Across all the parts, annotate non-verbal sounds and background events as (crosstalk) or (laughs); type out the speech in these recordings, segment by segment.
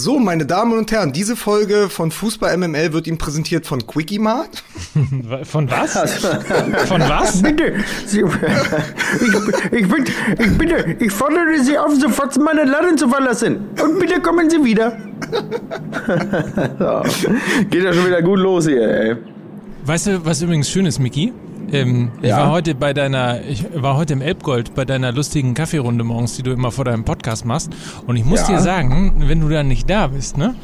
So, meine Damen und Herren, diese Folge von Fußball MML wird Ihnen präsentiert von Quickie Mart. Von was? (laughs) von was? Bitte, Sie, ich, ich, bitte, ich bitte, ich fordere Sie auf, sofort meine Laden zu verlassen. Und bitte kommen Sie wieder. (laughs) so. Geht ja schon wieder gut los hier, ey. Weißt du, was übrigens schön ist, Miki? Ähm, Ich Ja. war heute bei deiner, ich war heute im Elbgold bei deiner lustigen Kaffeerunde morgens, die du immer vor deinem Podcast machst. Und ich muss Ja. dir sagen, wenn du dann nicht da bist, ne,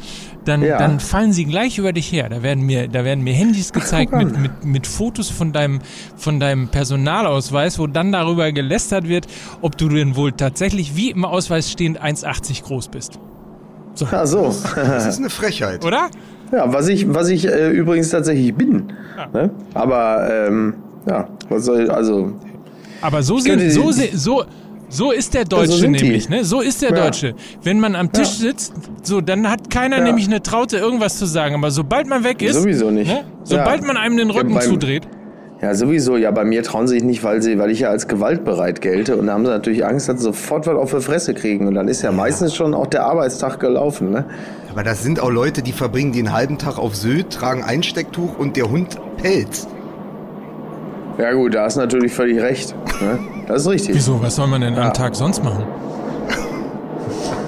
dann, Ja. dann fallen sie gleich über dich her. Da werden mir, da werden mir Handys gezeigt mit, mit, mit Fotos von deinem, von deinem Personalausweis, wo dann darüber gelästert wird, ob du denn wohl tatsächlich wie im Ausweis stehend 1,80 groß bist. Ach so. Das ist eine Frechheit. Oder? Ja, was ich, was ich äh, übrigens tatsächlich bin. Ne? Aber, ähm, ja, was soll, also, Aber so sind, so, die- se- so, so ist der Deutsche sind die. nämlich, ne? So ist der Ja. Deutsche. Wenn man am Tisch sitzt, so, dann hat keiner Ja. nämlich eine Traute, irgendwas zu sagen. Aber sobald man weg ist, Sowieso nicht. Ne? Sobald Ja. man einem den Ja, Rücken beim- zudreht. Ja, sowieso. Ja, bei mir trauen sie sich nicht, weil, sie, weil ich ja als gewaltbereit gelte. Und da haben sie natürlich Angst, dass sie sofort was auf die Fresse kriegen. Und dann ist ja meistens schon auch der Arbeitstag gelaufen. Ne? Aber das sind auch Leute, die verbringen den halben Tag auf Sylt, tragen Einstecktuch und der Hund Pelz. Ja gut, da hast du natürlich völlig recht. Ne? Das ist richtig. Wieso? Was soll man denn Ja. am Tag sonst machen?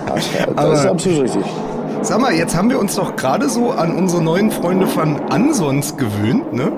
Das ist Aber- absolut richtig. Sag mal, jetzt haben wir uns doch gerade so an unsere neuen Freunde von Ansons gewöhnt, ne?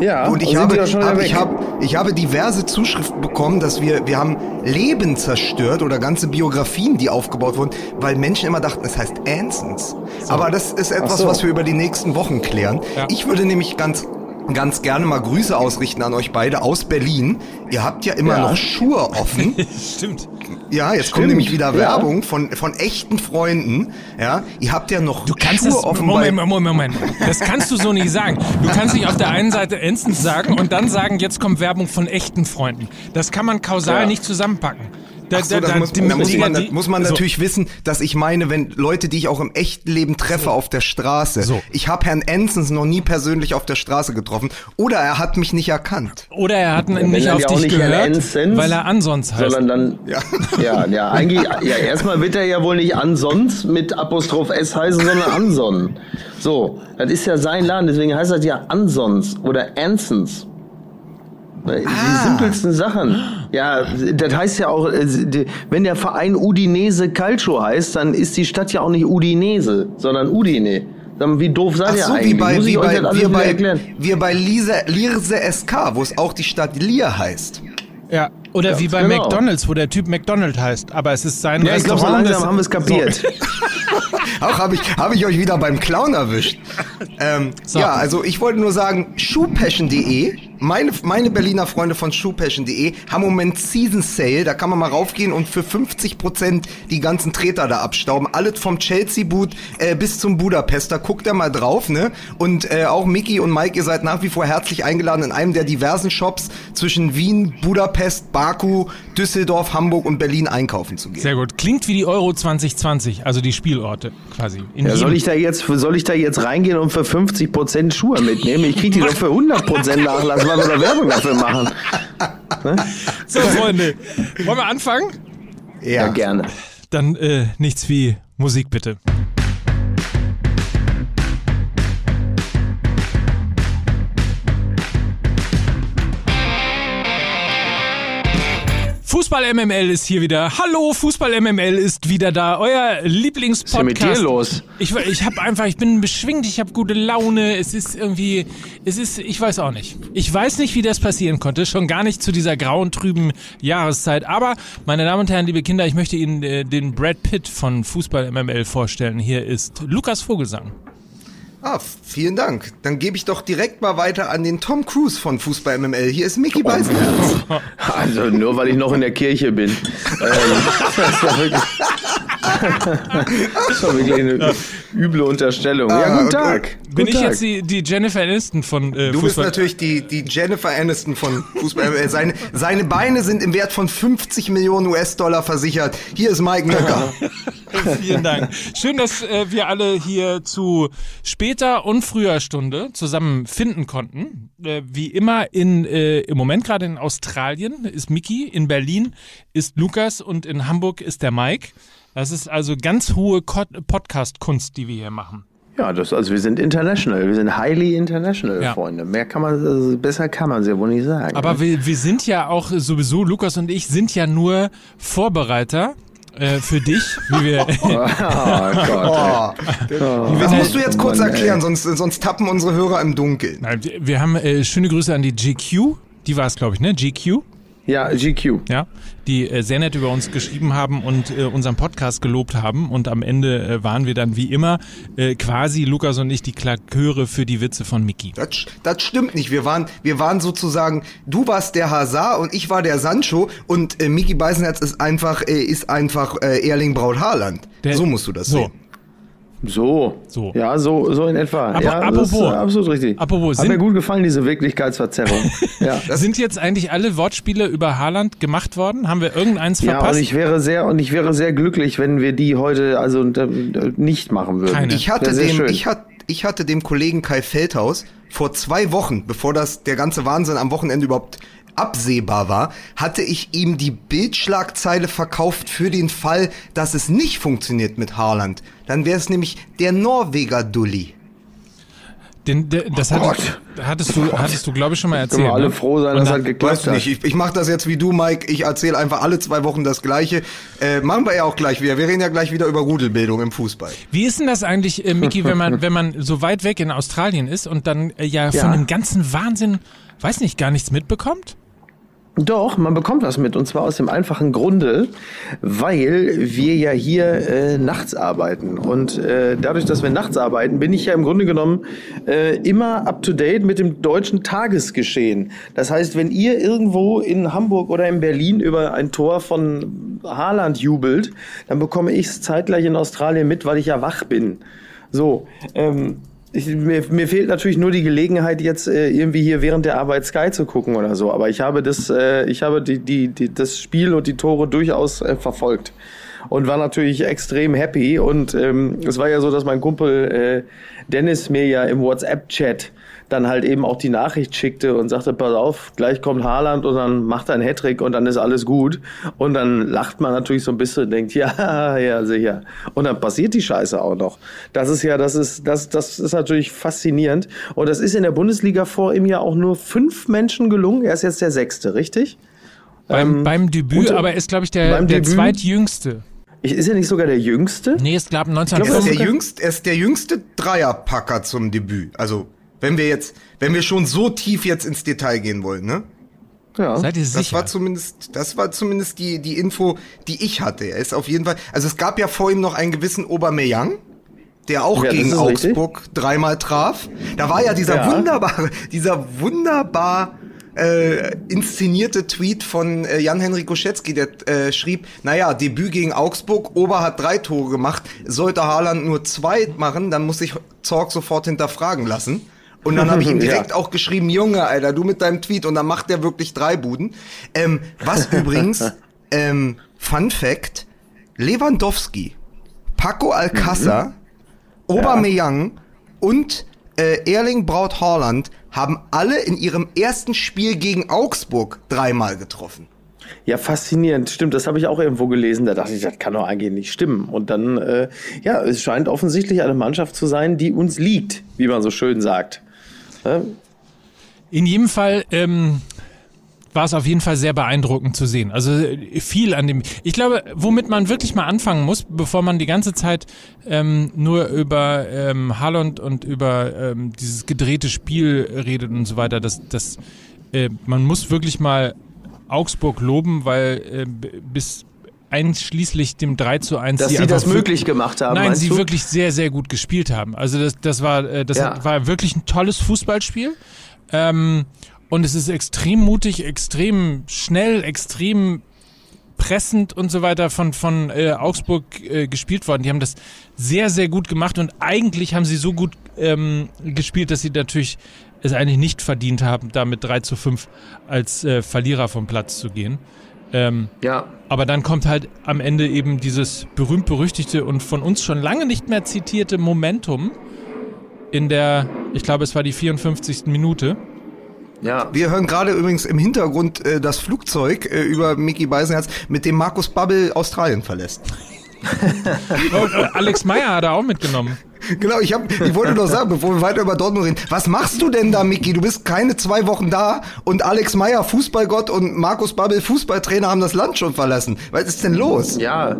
Ja, Und ich habe, hab, ich, habe, ich habe diverse Zuschriften bekommen, dass wir, wir haben Leben zerstört oder ganze Biografien, die aufgebaut wurden, weil Menschen immer dachten, es heißt Ansons. Aber das ist etwas, so. was wir über die nächsten Wochen klären. Ja. Ich würde nämlich ganz ganz gerne mal Grüße ausrichten an euch beide aus Berlin. Ihr habt ja immer Ja. noch Schuhe offen. (laughs) Stimmt. Ja, jetzt kommt Stimmt, nämlich wieder ja. Werbung von, von echten Freunden. Ja, ihr habt ja noch Du kannst Schuhe es, offen Moment, Moment, Moment. Das kannst du so nicht sagen. Du kannst nicht auf der einen Seite Ensens sagen und dann sagen, jetzt kommt Werbung von echten Freunden. Das kann man kausal Ja. nicht zusammenpacken. Da, so, das muss, die- da muss man, muss man so. natürlich wissen, dass ich meine, wenn Leute, die ich auch im echten Leben treffe auf der Straße, So. ich habe Herrn Ensens noch nie persönlich auf der Straße getroffen oder er hat mich nicht erkannt. Oder er hat wenn nicht auf ja dich nicht gehört, Ensens, weil er ansonsten heißt. Sondern dann, Ja. (laughs) ja, ja, eigentlich, ja, erstmal wird er ja wohl nicht Ansons mit Apostroph S heißen, sondern Anson. So, das ist ja sein Laden, deswegen heißt das ja Ansons oder Ansons. Die Ah. simpelsten Sachen. Ja, das heißt ja auch, äh, wenn der Verein Udinese Calcio heißt, dann ist die Stadt ja auch nicht Udinese, sondern Udine. Dann, Wie doof seid Ach ihr so, eigentlich? wie bei, Muss ich wie euch bei, wir bei, erklären? wir bei Lise, Lirse SK, wo es auch die Stadt Lier heißt. Ja, oder wie bei genau. McDonalds, wo der Typ McDonald heißt, aber es ist sein Ja, ich glaube, so Restaurant. langsam das- haben wir es kapiert. (laughs) Auch habe ich, hab ich euch wieder beim Clown erwischt. Ähm, So. Ja, also ich wollte nur sagen, schuhpassion.de, meine, meine Berliner Freunde von schuhpassion.de haben im Moment Season Sale, da kann man mal raufgehen und für 50% die ganzen Treter da abstauben. Alles vom Chelsea-Boot äh, bis zum Budapester, guckt da mal drauf, ne? Und äh, auch Mickey und Mike, ihr seid nach wie vor herzlich eingeladen in einem der diversen Shops zwischen Wien, Budapest, Baku, Düsseldorf, Hamburg und Berlin einkaufen zu gehen. Sehr gut. Klingt wie die Euro 2020, also die Spielorte quasi. In Ja, soll ich da jetzt, soll ich da jetzt reingehen und für 50% Schuhe mitnehmen? Ich krieg die doch für 100% Nachlass, weil wir da Werbung dafür machen. so, Freunde, wollen wir anfangen? Ja, gerne. Dann äh, nichts wie Musik bitte. Fußball MML ist hier wieder. Hallo, Fußball MML ist wieder da. Euer Lieblingspodcast. Was ist denn mit dir los? Ich, ich habe einfach, ich bin beschwingt, ich habe gute Laune. Es ist irgendwie, es ist, ich weiß auch nicht. Ich weiß nicht, wie das passieren konnte. Schon gar nicht zu dieser grauen, trüben Jahreszeit. Aber, meine Damen und Herren, liebe Kinder, ich möchte Ihnen äh, den Brad Pitt von Fußball MML vorstellen. Hier ist Lukas Vogelsang. Ah, vielen Dank. Dann gebe ich doch direkt mal weiter an den Tom Cruise von Fußball MML. Hier ist Mickey Beisenherz. Also nur weil ich noch in der Kirche bin. (laughs) ähm, das ja wirklich, (laughs) das ist doch wirklich eine üble Unterstellung. Ja, guten okay. Tag. Bin Guten ich Tag. jetzt die, die Jennifer Aniston von äh, Du bist Fußball? natürlich die, die Jennifer Aniston von Fußball MML. Seine, seine Beine sind im Wert von 50 Millionen US-Dollar versichert. Hier ist Mike Nöcker. (laughs) Vielen Dank. Schön, dass äh, wir alle hier zu später und früher Stunde zusammen finden konnten. Äh, wie immer in äh, im Moment gerade in Australien ist Miki, in Berlin ist Lukas und in Hamburg ist der Mike. Das ist also ganz hohe Podcast-Kunst, die wir hier machen. Ja, das, also wir sind international, wir sind highly international, Ja. Freunde. Mehr kann man, also besser kann man es ja wohl nicht sagen. Aber wir, wir sind ja auch sowieso, Lukas und ich sind ja nur Vorbereiter äh, für dich, wie wir. (laughs) oh Gott. Oh, das musst du jetzt kurz erklären, sonst, sonst tappen unsere Hörer im Dunkeln. Wir haben äh, schöne Grüße an die GQ. Die war es, glaube ich, ne? GQ. Ja, GQ. Ja, die äh, sehr nett über uns geschrieben haben und äh, unseren Podcast gelobt haben. Und am Ende äh, waren wir dann wie immer äh, quasi Lukas und ich die Klaköre für die Witze von Mickey. Das, das stimmt nicht. Wir waren, wir waren sozusagen, du warst der Hazard und ich war der Sancho und äh, Miki Beisenherz ist einfach, äh, ist einfach äh, Erling Braut Haaland. Der- so musst du das so. sehen. So. So. Ja, so, so in etwa. Aber ja, das ist apropos- absolut richtig. apropos, Hat sind- mir gut gefallen, diese Wirklichkeitsverzerrung. (laughs) ja. Sind jetzt eigentlich alle Wortspiele über Haaland gemacht worden? Haben wir irgendeins Ja, und verpasst? ich wäre sehr und ich wäre sehr glücklich, wenn wir die heute also äh, nicht machen würden. Keine. Ich hatte dem, schön. ich hatte, ich hatte dem Kollegen Kai Feldhaus vor zwei Wochen, bevor das der ganze Wahnsinn am Wochenende überhaupt absehbar war, hatte ich ihm die Bildschlagzeile verkauft für den Fall, dass es nicht funktioniert mit Haaland. Dann wäre es nämlich der Norweger Dulli. Den, der, das Oh hattest, hattest du, hattest du, glaube ich, schon mal Können wir erzählt. alle ne? froh sein, dass da- das geklappt Weißt du hat. nicht, ich, ich mache das jetzt wie du, Mike. Ich erzähle einfach alle zwei Wochen das Gleiche. Äh, machen wir ja auch gleich wieder. Wir reden ja gleich wieder über Rudelbildung im Fußball. Wie ist denn das eigentlich, äh, Miki, wenn man, (laughs) wenn man so weit weg in Australien ist und dann äh, ja, Ja. von dem ganzen Wahnsinn, weiß nicht, gar nichts mitbekommt? Doch, man bekommt was mit und zwar aus dem einfachen Grunde, weil wir ja hier äh, nachts arbeiten und äh, dadurch, dass wir nachts arbeiten, bin ich ja im Grunde genommen äh, immer up to date mit dem deutschen Tagesgeschehen. Das heißt, wenn ihr irgendwo in Hamburg oder in Berlin über ein Tor von Haaland jubelt, dann bekomme ich es zeitgleich in Australien mit, weil ich ja wach bin. So, ähm, ich, mir, mir fehlt natürlich nur die Gelegenheit, jetzt äh, irgendwie hier während der Arbeit Sky zu gucken oder so. Aber ich habe das, äh, ich habe die, die, die, das Spiel und die Tore durchaus äh, verfolgt und war natürlich extrem happy. Und ähm, es war ja so, dass mein Kumpel äh, Dennis mir ja im WhatsApp-Chat dann halt eben auch die Nachricht schickte und sagte, pass auf, gleich kommt Haaland und dann macht er einen Hattrick und dann ist alles gut. Und dann lacht man natürlich so ein bisschen und denkt, (laughs) ja, ja, sicher. Und dann passiert die Scheiße auch noch. Das ist ja, das ist, das, das ist natürlich faszinierend. Und das ist in der Bundesliga vor ihm ja auch nur fünf Menschen gelungen. Er ist jetzt der Sechste, richtig? Beim, Ähm, beim Debüt, und- aber ist, glaube ich, der, der Debüt? zweitjüngste. Ich, ist er nicht sogar der Jüngste? Nee, ist, glaube ich, Er ist, 1995. der jüngste, er ist der jüngste Dreierpacker zum Debüt. Also, wenn wir jetzt, wenn wir schon so tief jetzt ins Detail gehen wollen, ne? Ja. Seid ihr Das sicher? war zumindest, das war zumindest die, die Info, die ich hatte. Er ist auf jeden Fall, also es gab ja vor ihm noch einen gewissen Aubameyang, der auch Ja, das gegen ist richtig. Augsburg dreimal traf. Da war ja dieser Ja. wunderbare, dieser wunderbar äh, inszenierte Tweet von äh, Jan-Henrik Goschetzky, der äh, schrieb, naja, Debüt gegen Augsburg, Ober hat drei Tore gemacht, sollte Haaland nur zwei machen, dann muss sich Zorg sofort hinterfragen lassen. Und dann habe ich ihm (laughs) direkt Ja. auch geschrieben, Junge, Alter, du mit deinem Tweet. Und dann macht der wirklich drei Buden. Ähm, was (laughs) übrigens, ähm, Fun Fact, Lewandowski, Paco Alcázar, Aubameyang und äh, Erling Braut Haaland haben alle in ihrem ersten Spiel gegen Augsburg dreimal getroffen. Ja, faszinierend. Stimmt, das habe ich auch irgendwo gelesen. Da dachte ich, das kann doch eigentlich nicht stimmen. Und dann, äh, ja, es scheint offensichtlich eine Mannschaft zu sein, die uns liegt, wie man so schön sagt. Ja? In jedem Fall ähm, war es auf jeden Fall sehr beeindruckend zu sehen. Also äh, viel an dem. Ich glaube, womit man wirklich mal anfangen muss, bevor man die ganze Zeit ähm, nur über ähm, Haaland und über ähm, dieses gedrehte Spiel redet und so weiter, das, das, äh, man muss wirklich mal Augsburg loben, weil äh, bis einschließlich dem 3 zu 1 Dass sie einfach das möglich gemacht haben, Nein, sie du? wirklich sehr, sehr gut gespielt haben. Also das, das war, äh, das Ja. war wirklich ein tolles Fußballspiel. Ähm, und es ist extrem mutig, extrem schnell, extrem pressend und so weiter von, von äh, Augsburg äh, gespielt worden. Die haben das sehr, sehr gut gemacht und eigentlich haben sie so gut ähm, gespielt, dass sie natürlich es eigentlich nicht verdient haben, da mit 3 zu 5 als äh, Verlierer vom Platz zu gehen. Ähm, Ja. aber dann kommt halt am Ende eben dieses berühmt-berüchtigte und von uns schon lange nicht mehr zitierte Momentum in der, ich glaube, es war die 54. Minute. Ja. Wir hören gerade übrigens im Hintergrund äh, das Flugzeug äh, über Mickey Beisenherz, mit dem Markus Babbel Australien verlässt. Äh, Alex Meyer hat er auch mitgenommen. Genau, ich, hab, ich wollte noch sagen, bevor wir weiter über Dortmund reden, was machst du denn da, Micky? Du bist keine zwei Wochen da und Alex Meyer, Fußballgott und Markus Babbel, Fußballtrainer, haben das Land schon verlassen. Was ist denn los? Ja,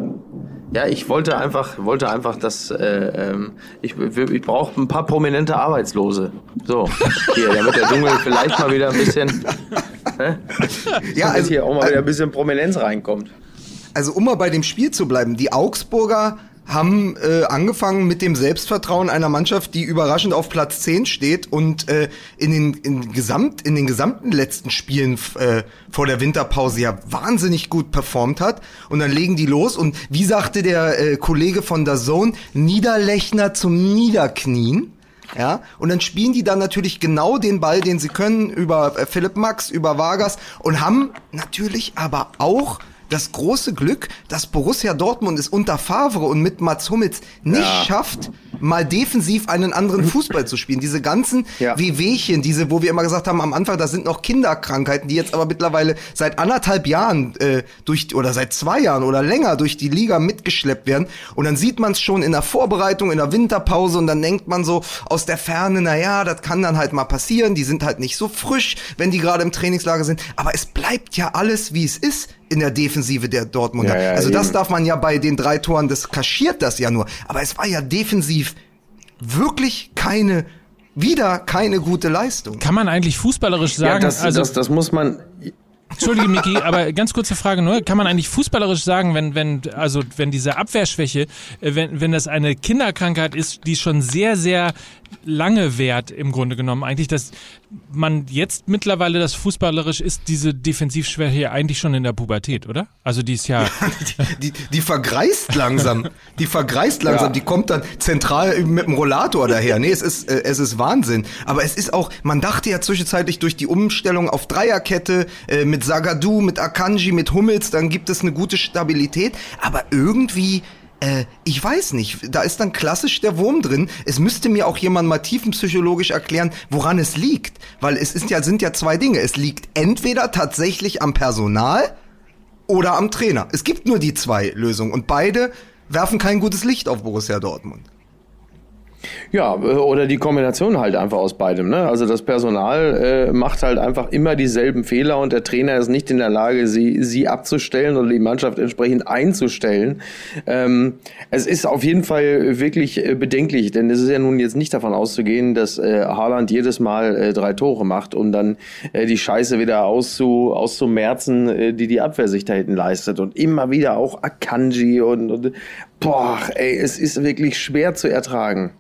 ja, ich wollte einfach, wollte einfach, dass äh, ähm, ich, ich brauche ein paar prominente Arbeitslose. So, hier, damit der Dschungel vielleicht mal wieder ein bisschen, ne? ja, also hier auch mal wieder ein bisschen Prominenz reinkommt. Also um mal bei dem Spiel zu bleiben, die Augsburger haben äh, angefangen mit dem Selbstvertrauen einer Mannschaft, die überraschend auf Platz 10 steht und äh, in, den, in, Gesamt, in den gesamten letzten Spielen äh, vor der Winterpause ja wahnsinnig gut performt hat. Und dann legen die los und wie sagte der äh, Kollege von der Zone, Niederlechner zum Niederknien. Ja, und dann spielen die dann natürlich genau den Ball, den sie können, über äh, Philipp Max, über Vargas und haben natürlich aber auch das große Glück, dass Borussia Dortmund es unter Favre und mit Mats Hummels nicht ja. schafft, mal defensiv einen anderen Fußball zu spielen. Diese ganzen ja. Wehwehchen, diese, wo wir immer gesagt haben, am Anfang, das sind noch Kinderkrankheiten, die jetzt aber mittlerweile seit anderthalb Jahren äh, durch oder seit zwei Jahren oder länger durch die Liga mitgeschleppt werden. Und dann sieht man es schon in der Vorbereitung, in der Winterpause und dann denkt man so aus der Ferne, na ja, das kann dann halt mal passieren. Die sind halt nicht so frisch, wenn die gerade im Trainingslager sind. Aber es bleibt ja alles, wie es ist in der Defensive der Dortmunder. Ja, ja, also das darf man ja bei den drei Toren, das kaschiert das ja nur. Aber es war ja defensiv wirklich keine, wieder keine gute Leistung. Kann man eigentlich fußballerisch sagen? Ja, das, also, das, das muss man, Entschuldige, (laughs) Miki, aber ganz kurze Frage nur. Kann man eigentlich fußballerisch sagen, wenn, wenn, also, wenn diese Abwehrschwäche, äh, wenn, wenn das eine Kinderkrankheit ist, die schon sehr, sehr lange währt, im Grunde genommen, eigentlich, dass man jetzt mittlerweile das fußballerisch ist, diese Defensivschwäche eigentlich schon in der Pubertät, oder? Also, die ist ja. (laughs) die, die, die vergreist langsam. Die vergreist langsam. Ja. Die kommt dann zentral mit dem Rollator daher. Nee, es ist, äh, es ist Wahnsinn. Aber es ist auch, man dachte ja zwischenzeitlich durch die Umstellung auf Dreierkette, äh, mit mit Sagadu, mit Akanji, mit Hummels, dann gibt es eine gute Stabilität. Aber irgendwie, äh, ich weiß nicht, da ist dann klassisch der Wurm drin. Es müsste mir auch jemand mal tiefenpsychologisch erklären, woran es liegt. Weil es ist ja, sind ja zwei Dinge. Es liegt entweder tatsächlich am Personal oder am Trainer. Es gibt nur die zwei Lösungen und beide werfen kein gutes Licht auf Borussia Dortmund. Ja, äh, oder die Kombination halt einfach aus beidem. Ne? Also das Personal äh, macht halt einfach immer dieselben Fehler und der Trainer ist nicht in der Lage, sie, sie abzustellen oder die Mannschaft entsprechend einzustellen. Ähm, es ist auf jeden Fall wirklich äh, bedenklich, denn es ist ja nun jetzt nicht davon auszugehen, dass äh, Haaland jedes Mal äh, drei Tore macht, um dann äh, die Scheiße wieder auszu, auszumerzen, äh, die die Abwehr sich da hinten leistet. Und immer wieder auch Akanji und, und boah, ey, es ist wirklich schwer zu ertragen.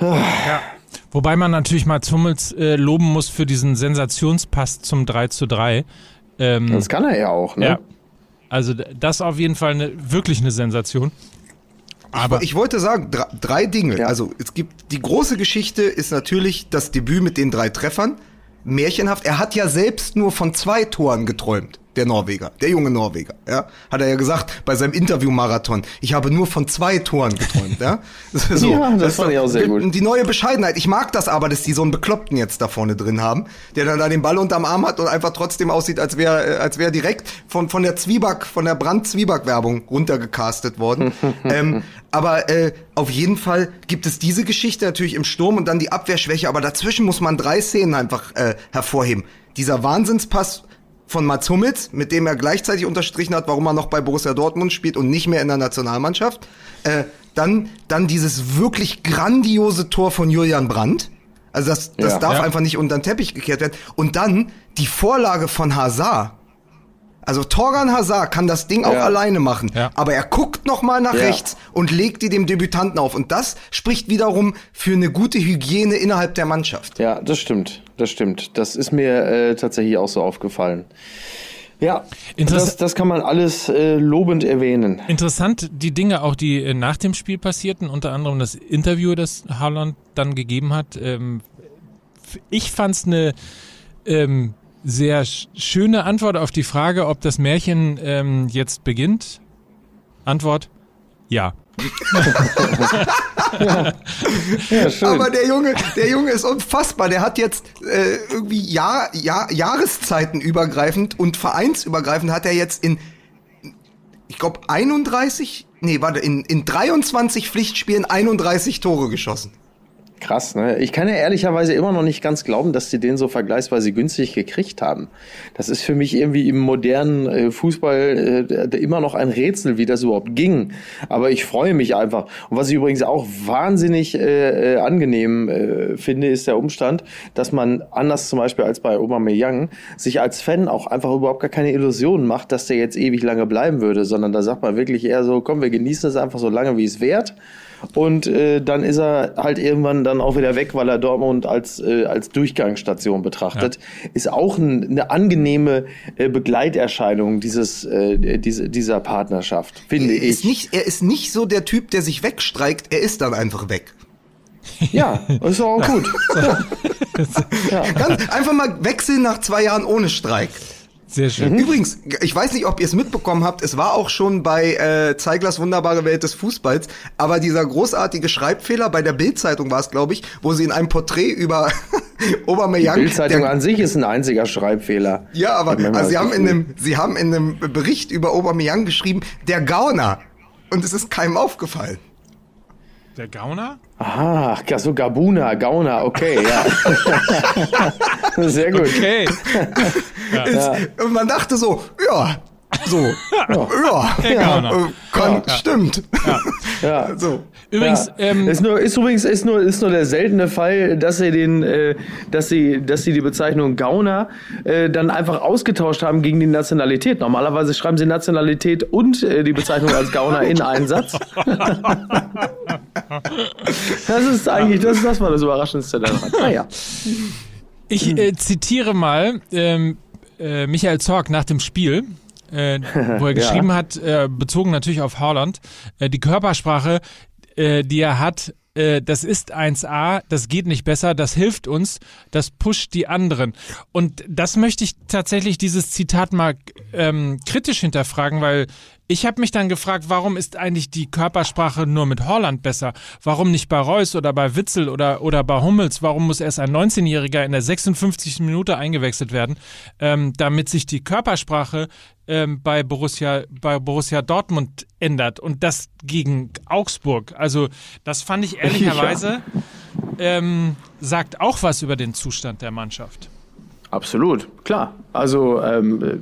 Ja. Wobei man natürlich mal Hummels äh, loben muss für diesen Sensationspass zum 3 zu 3. Ähm, das kann er ja auch, ne? Ja. Also das auf jeden Fall eine, wirklich eine Sensation. Aber ich, ich wollte sagen, drei, drei Dinge. Ja. Also es gibt die große Geschichte ist natürlich das Debüt mit den drei Treffern. Märchenhaft. Er hat ja selbst nur von zwei Toren geträumt der Norweger, der junge Norweger, ja, hat er ja gesagt bei seinem Interview-Marathon. Ich habe nur von zwei Toren geträumt, ja. (laughs) So, ja, das, das fand ich auch sehr gut. Die neue Bescheidenheit. Ich mag das aber, dass die so einen Bekloppten jetzt da vorne drin haben, der dann da den Ball unterm Arm hat und einfach trotzdem aussieht, als wäre, äh, als wäre direkt von von der Zwieback, von der Brand-Zwieback-Werbung runtergecastet worden. (laughs) ähm, aber äh, auf jeden Fall gibt es diese Geschichte natürlich im Sturm und dann die Abwehrschwäche. Aber dazwischen muss man drei Szenen einfach äh, hervorheben. Dieser Wahnsinnspass von Mats Hummels, mit dem er gleichzeitig unterstrichen hat, warum er noch bei Borussia Dortmund spielt und nicht mehr in der Nationalmannschaft. Äh, dann, dann dieses wirklich grandiose Tor von Julian Brandt. Also das, das ja, darf ja. einfach nicht unter den Teppich gekehrt werden. Und dann die Vorlage von Hazard. Also Torgan Hazard kann das Ding auch ja. alleine machen, ja. aber er guckt noch mal nach ja. rechts und legt die dem Debütanten auf und das spricht wiederum für eine gute Hygiene innerhalb der Mannschaft. Ja, das stimmt, das stimmt. Das ist mir äh, tatsächlich auch so aufgefallen. Ja, das, das kann man alles äh, lobend erwähnen. Interessant, die Dinge auch, die äh, nach dem Spiel passierten, unter anderem das Interview, das Haaland dann gegeben hat. Ähm, ich fand es eine ähm, sehr schöne Antwort auf die Frage, ob das Märchen ähm, jetzt beginnt. Antwort: Ja. (laughs) ja. ja Aber der Junge, der Junge ist unfassbar. Der hat jetzt äh, irgendwie Jahr, Jahr, Jahreszeiten übergreifend und vereinsübergreifend hat er jetzt in, ich glaube, 31 nee, warte, in, in 23 Pflichtspielen 31 Tore geschossen. Krass, ne? Ich kann ja ehrlicherweise immer noch nicht ganz glauben, dass die den so vergleichsweise günstig gekriegt haben. Das ist für mich irgendwie im modernen äh, Fußball äh, immer noch ein Rätsel, wie das überhaupt ging. Aber ich freue mich einfach. Und was ich übrigens auch wahnsinnig äh, äh, angenehm äh, finde, ist der Umstand, dass man anders zum Beispiel als bei Aubameyang sich als Fan auch einfach überhaupt gar keine Illusionen macht, dass der jetzt ewig lange bleiben würde, sondern da sagt man wirklich eher so, komm, wir genießen es einfach so lange, wie es wert. Und äh, dann ist er halt irgendwann dann auch wieder weg, weil er Dortmund als, äh, als Durchgangsstation betrachtet. Ja. Ist auch ein, eine angenehme äh, Begleiterscheinung dieses, äh, diese, dieser Partnerschaft, finde er ich. Nicht, er ist nicht so der Typ, der sich wegstreikt, er ist dann einfach weg. Ja, ist auch gut. (laughs) (laughs) ja. Ganz, einfach mal wechseln nach zwei Jahren ohne Streik. Sehr schön. Mhm. Übrigens, ich weiß nicht, ob ihr es mitbekommen habt, es war auch schon bei äh, Zeiglers wunderbare Welt des Fußballs, aber dieser großartige Schreibfehler bei der Bildzeitung war es, glaube ich, wo sie in einem Porträt über (laughs) Aubameyang... Die Bildzeitung an sich ist ein einziger Schreibfehler. Ja, aber also sie haben in einem sie haben in einem Bericht über Aubameyang geschrieben, der Gauner und es ist keinem aufgefallen. Der Gauner? Aha, so Gabuna, Gauner, okay, ja. (laughs) (laughs) (laughs) Sehr gut. Okay. (laughs) Ja. Ist, und man dachte so, ja, so, ja, ja, ja kann, ja. stimmt. (laughs) Ja. ja. So. Übrigens, ja. ähm, ist, nur, ist übrigens ist nur, ist nur der seltene Fall, dass sie den, äh, dass sie, dass sie die Bezeichnung Gauner äh, dann einfach ausgetauscht haben gegen die Nationalität. Normalerweise schreiben sie Nationalität und äh, die Bezeichnung als Gauner in einen Satz. das ist eigentlich, das, das war das Überraschendste daran. Naja. Ich äh, zitiere mal ähm, äh, Michael Zorg nach dem Spiel äh, wo er (laughs) geschrieben ja. hat, äh, bezogen natürlich auf Haaland, äh, die Körpersprache, äh, die er hat, äh, das ist 1A, das geht nicht besser, das hilft uns, das pusht die anderen. Und das möchte ich tatsächlich, dieses Zitat mal ähm, kritisch hinterfragen, weil ich habe mich dann gefragt, warum ist eigentlich die Körpersprache nur mit Holland besser? Warum nicht bei Reus oder bei Witzel oder, oder bei Hummels? Warum muss erst ein 19-Jähriger in der 56. Minute eingewechselt werden, ähm, damit sich die Körpersprache ähm, bei, Borussia, bei Borussia Dortmund ändert? Und das gegen Augsburg. Also das fand ich ehrlicherweise, ähm, sagt auch was über den Zustand der Mannschaft. Absolut, klar. Also ähm,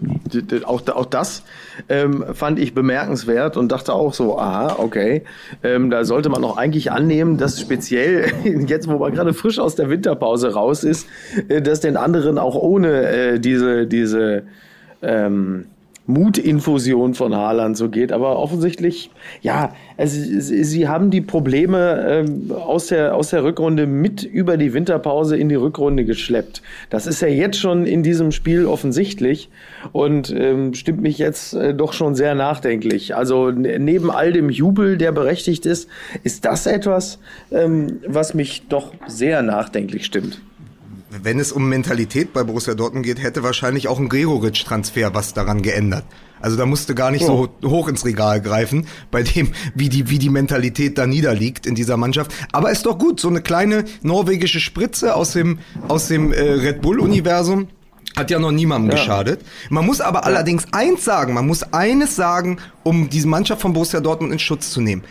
auch, auch das ähm, fand ich bemerkenswert und dachte auch so, aha, okay, ähm, da sollte man auch eigentlich annehmen, dass speziell (laughs) jetzt, wo man gerade frisch aus der Winterpause raus ist, äh, dass den anderen auch ohne äh, diese, diese ähm, Mutinfusion von Haaland so geht. Aber offensichtlich, ja, also, sie, haben die Probleme ähm, aus, der, aus der Rückrunde mit über die Winterpause in die Rückrunde geschleppt. Das ist ja jetzt schon in diesem Spiel offensichtlich und ähm, stimmt mich jetzt äh, doch schon sehr nachdenklich. Also neben all dem Jubel, der berechtigt ist, ist das etwas, ähm, was mich doch sehr nachdenklich stimmt wenn es um Mentalität bei Borussia Dortmund geht, hätte wahrscheinlich auch ein Gregoritsch-Transfer was daran geändert. Also da musste gar nicht oh. so hoch ins Regal greifen, bei dem, wie die, wie die Mentalität da niederliegt in dieser Mannschaft. Aber ist doch gut, so eine kleine norwegische Spritze aus dem, aus dem äh, Red Bull-Universum. Hat ja noch niemandem ja. geschadet. Man muss aber ja. allerdings eins sagen, man muss eines sagen, um diese Mannschaft von Borussia Dortmund in Schutz zu nehmen.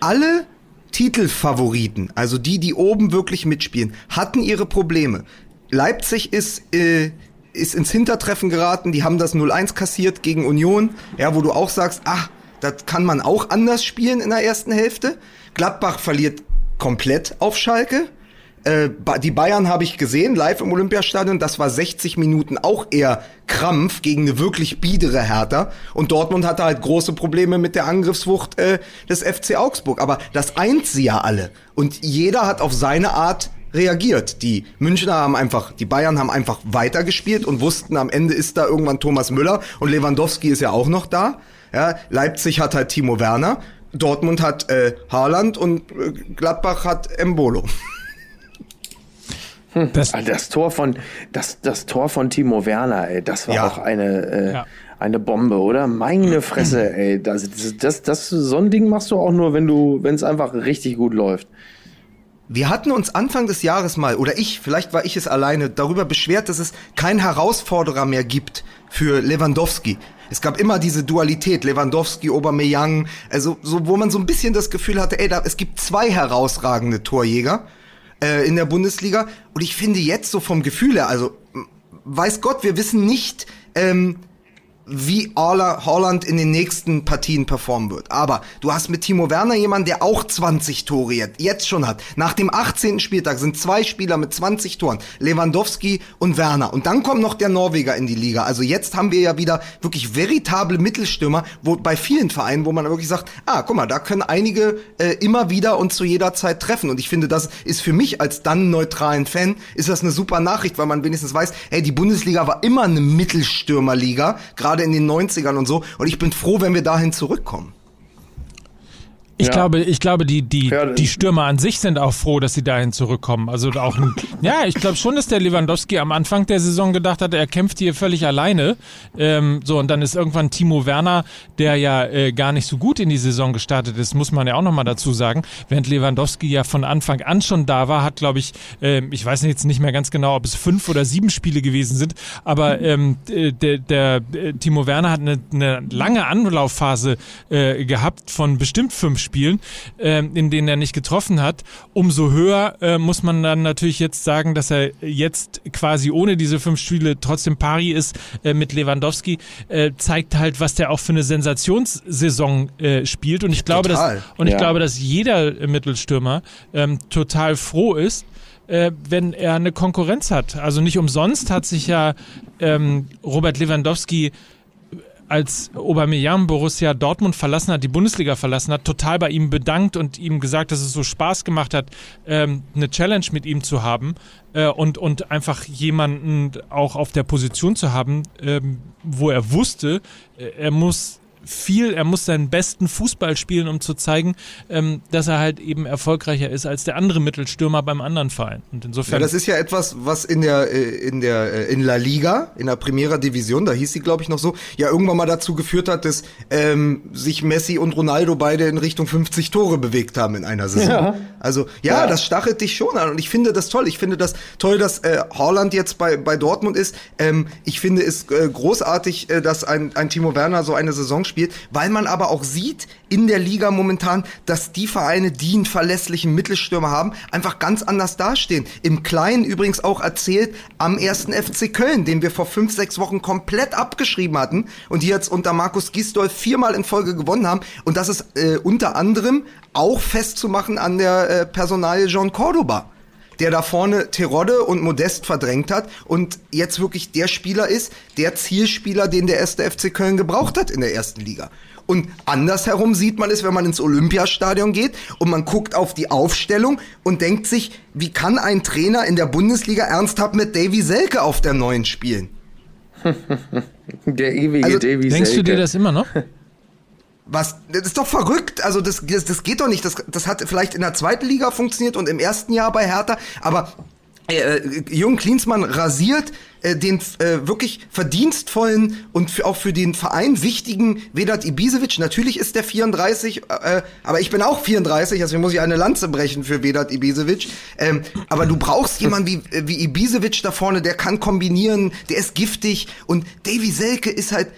Alle Titelfavoriten, also die, die oben wirklich mitspielen, hatten ihre Probleme. Leipzig ist, äh, ist ins Hintertreffen geraten, die haben das 0-1 kassiert gegen Union, ja, wo du auch sagst, ach, das kann man auch anders spielen in der ersten Hälfte. Gladbach verliert komplett auf Schalke. Äh, die Bayern habe ich gesehen, live im Olympiastadion. Das war 60 Minuten auch eher Krampf gegen eine wirklich biedere Hertha. Und Dortmund hatte halt große Probleme mit der Angriffswucht äh, des FC Augsburg. Aber das eint sie ja alle. Und jeder hat auf seine Art reagiert. Die Münchner haben einfach, die Bayern haben einfach weitergespielt und wussten, am Ende ist da irgendwann Thomas Müller und Lewandowski ist ja auch noch da. Ja, Leipzig hat halt Timo Werner, Dortmund hat äh, Haaland und äh, Gladbach hat Embolo. (laughs) Hm. Das, das, Tor von das, das Tor von Timo Werner, ey, das war ja. auch eine äh, ja. eine Bombe, oder? Meine Fresse, ey, das, das, das, das so ein Ding machst du auch nur, wenn du wenn es einfach richtig gut läuft. Wir hatten uns Anfang des Jahres mal, oder ich, vielleicht war ich es alleine, darüber beschwert, dass es keinen Herausforderer mehr gibt für Lewandowski. Es gab immer diese Dualität, Lewandowski, Aubameyang, also so, wo man so ein bisschen das Gefühl hatte, ey, da, es gibt zwei herausragende Torjäger äh, in der Bundesliga. Und ich finde jetzt so vom Gefühl her, also weiß Gott, wir wissen nicht, ähm, wie Holland in den nächsten Partien performen wird. Aber du hast mit Timo Werner jemanden, der auch 20 Tore jetzt schon hat. Nach dem 18. Spieltag sind zwei Spieler mit 20 Toren, Lewandowski und Werner. Und dann kommt noch der Norweger in die Liga. Also jetzt haben wir ja wieder wirklich veritable Mittelstürmer, wo bei vielen Vereinen, wo man wirklich sagt, ah, guck mal, da können einige äh, immer wieder und zu jeder Zeit treffen. Und ich finde, das ist für mich als dann neutralen Fan, ist das eine super Nachricht, weil man wenigstens weiß, hey, die Bundesliga war immer eine Mittelstürmerliga, gerade gerade in den 90ern und so. Und ich bin froh, wenn wir dahin zurückkommen. Ich ja. glaube, ich glaube, die, die, ja, die Stürmer an sich sind auch froh, dass sie dahin zurückkommen. Also auch ein, (laughs) ja, ich glaube schon, dass der Lewandowski am Anfang der Saison gedacht hat, er kämpft hier völlig alleine. Ähm, so, und dann ist irgendwann Timo Werner, der ja äh, gar nicht so gut in die Saison gestartet ist, muss man ja auch nochmal dazu sagen. Während Lewandowski ja von Anfang an schon da war, hat, glaube ich, äh, ich weiß jetzt nicht mehr ganz genau, ob es fünf oder sieben Spiele gewesen sind, aber ähm, der, der äh, Timo Werner hat eine, eine lange Anlaufphase äh, gehabt von bestimmt fünf Spielen, äh, in denen er nicht getroffen hat, umso höher äh, muss man dann natürlich jetzt sagen, dass er jetzt quasi ohne diese fünf Spiele trotzdem pari ist äh, mit Lewandowski, äh, zeigt halt, was der auch für eine Sensationssaison äh, spielt. Und ich glaube, total. dass und ich ja. glaube, dass jeder Mittelstürmer ähm, total froh ist, äh, wenn er eine Konkurrenz hat. Also nicht umsonst hat sich ja ähm, Robert Lewandowski als Aubameyang Borussia Dortmund verlassen hat, die Bundesliga verlassen hat, total bei ihm bedankt und ihm gesagt, dass es so Spaß gemacht hat, ähm, eine Challenge mit ihm zu haben äh, und, und einfach jemanden auch auf der Position zu haben, ähm, wo er wusste, äh, er muss viel, er muss seinen besten Fußball spielen, um zu zeigen, ähm, dass er halt eben erfolgreicher ist als der andere Mittelstürmer beim anderen Verein. Und insofern. Ja, das ist ja etwas, was in der, äh, in der, äh, in La Liga, in der Primera Division, da hieß sie, glaube ich, noch so, ja irgendwann mal dazu geführt hat, dass ähm, sich Messi und Ronaldo beide in Richtung 50 Tore bewegt haben in einer Saison. Ja. Also ja, ja, das stachelt dich schon an und ich finde das toll. Ich finde das toll, dass äh, Haaland jetzt bei, bei Dortmund ist. Ähm, ich finde es äh, großartig, äh, dass ein, ein Timo Werner so eine Saison spielt spielt, weil man aber auch sieht in der Liga momentan, dass die Vereine, die einen verlässlichen Mittelstürmer haben, einfach ganz anders dastehen. Im Kleinen übrigens auch erzählt am ersten FC Köln, den wir vor fünf, sechs Wochen komplett abgeschrieben hatten und die jetzt unter Markus Gisdol viermal in Folge gewonnen haben. Und das ist äh, unter anderem auch festzumachen an der äh, Personalie John Cordoba der da vorne Terodde und Modest verdrängt hat und jetzt wirklich der Spieler ist, der Zielspieler, den der erste FC Köln gebraucht hat in der ersten Liga. Und andersherum sieht man es, wenn man ins Olympiastadion geht und man guckt auf die Aufstellung und denkt sich, wie kann ein Trainer in der Bundesliga ernsthaft mit Davy Selke auf der neuen spielen? (laughs) der ewige also, Davy Selke. Denkst du dir das immer noch? (laughs) Was, das ist doch verrückt. Also das, das, das geht doch nicht. Das, das hat vielleicht in der zweiten Liga funktioniert und im ersten Jahr bei Hertha. Aber äh, äh Jürgen Klinsmann rasiert äh, den äh, wirklich verdienstvollen und für, auch für den Verein wichtigen Vedat Ibisevic. Natürlich ist der 34, äh, aber ich bin auch 34, also muss ich eine Lanze brechen für Vedat Ibisevic. Ähm, aber du brauchst jemanden wie, wie Ibisevic da vorne, der kann kombinieren, der ist giftig und Davy Selke ist halt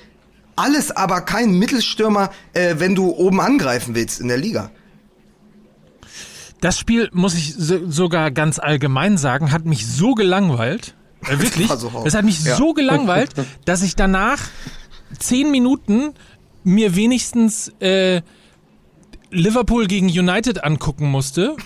alles aber kein Mittelstürmer, äh, wenn du oben angreifen willst in der Liga. Das Spiel, muss ich so, sogar ganz allgemein sagen, hat mich so gelangweilt. Äh, (laughs) wirklich. Es hat mich ja. so gelangweilt, (laughs) dass ich danach zehn Minuten mir wenigstens äh, Liverpool gegen United angucken musste,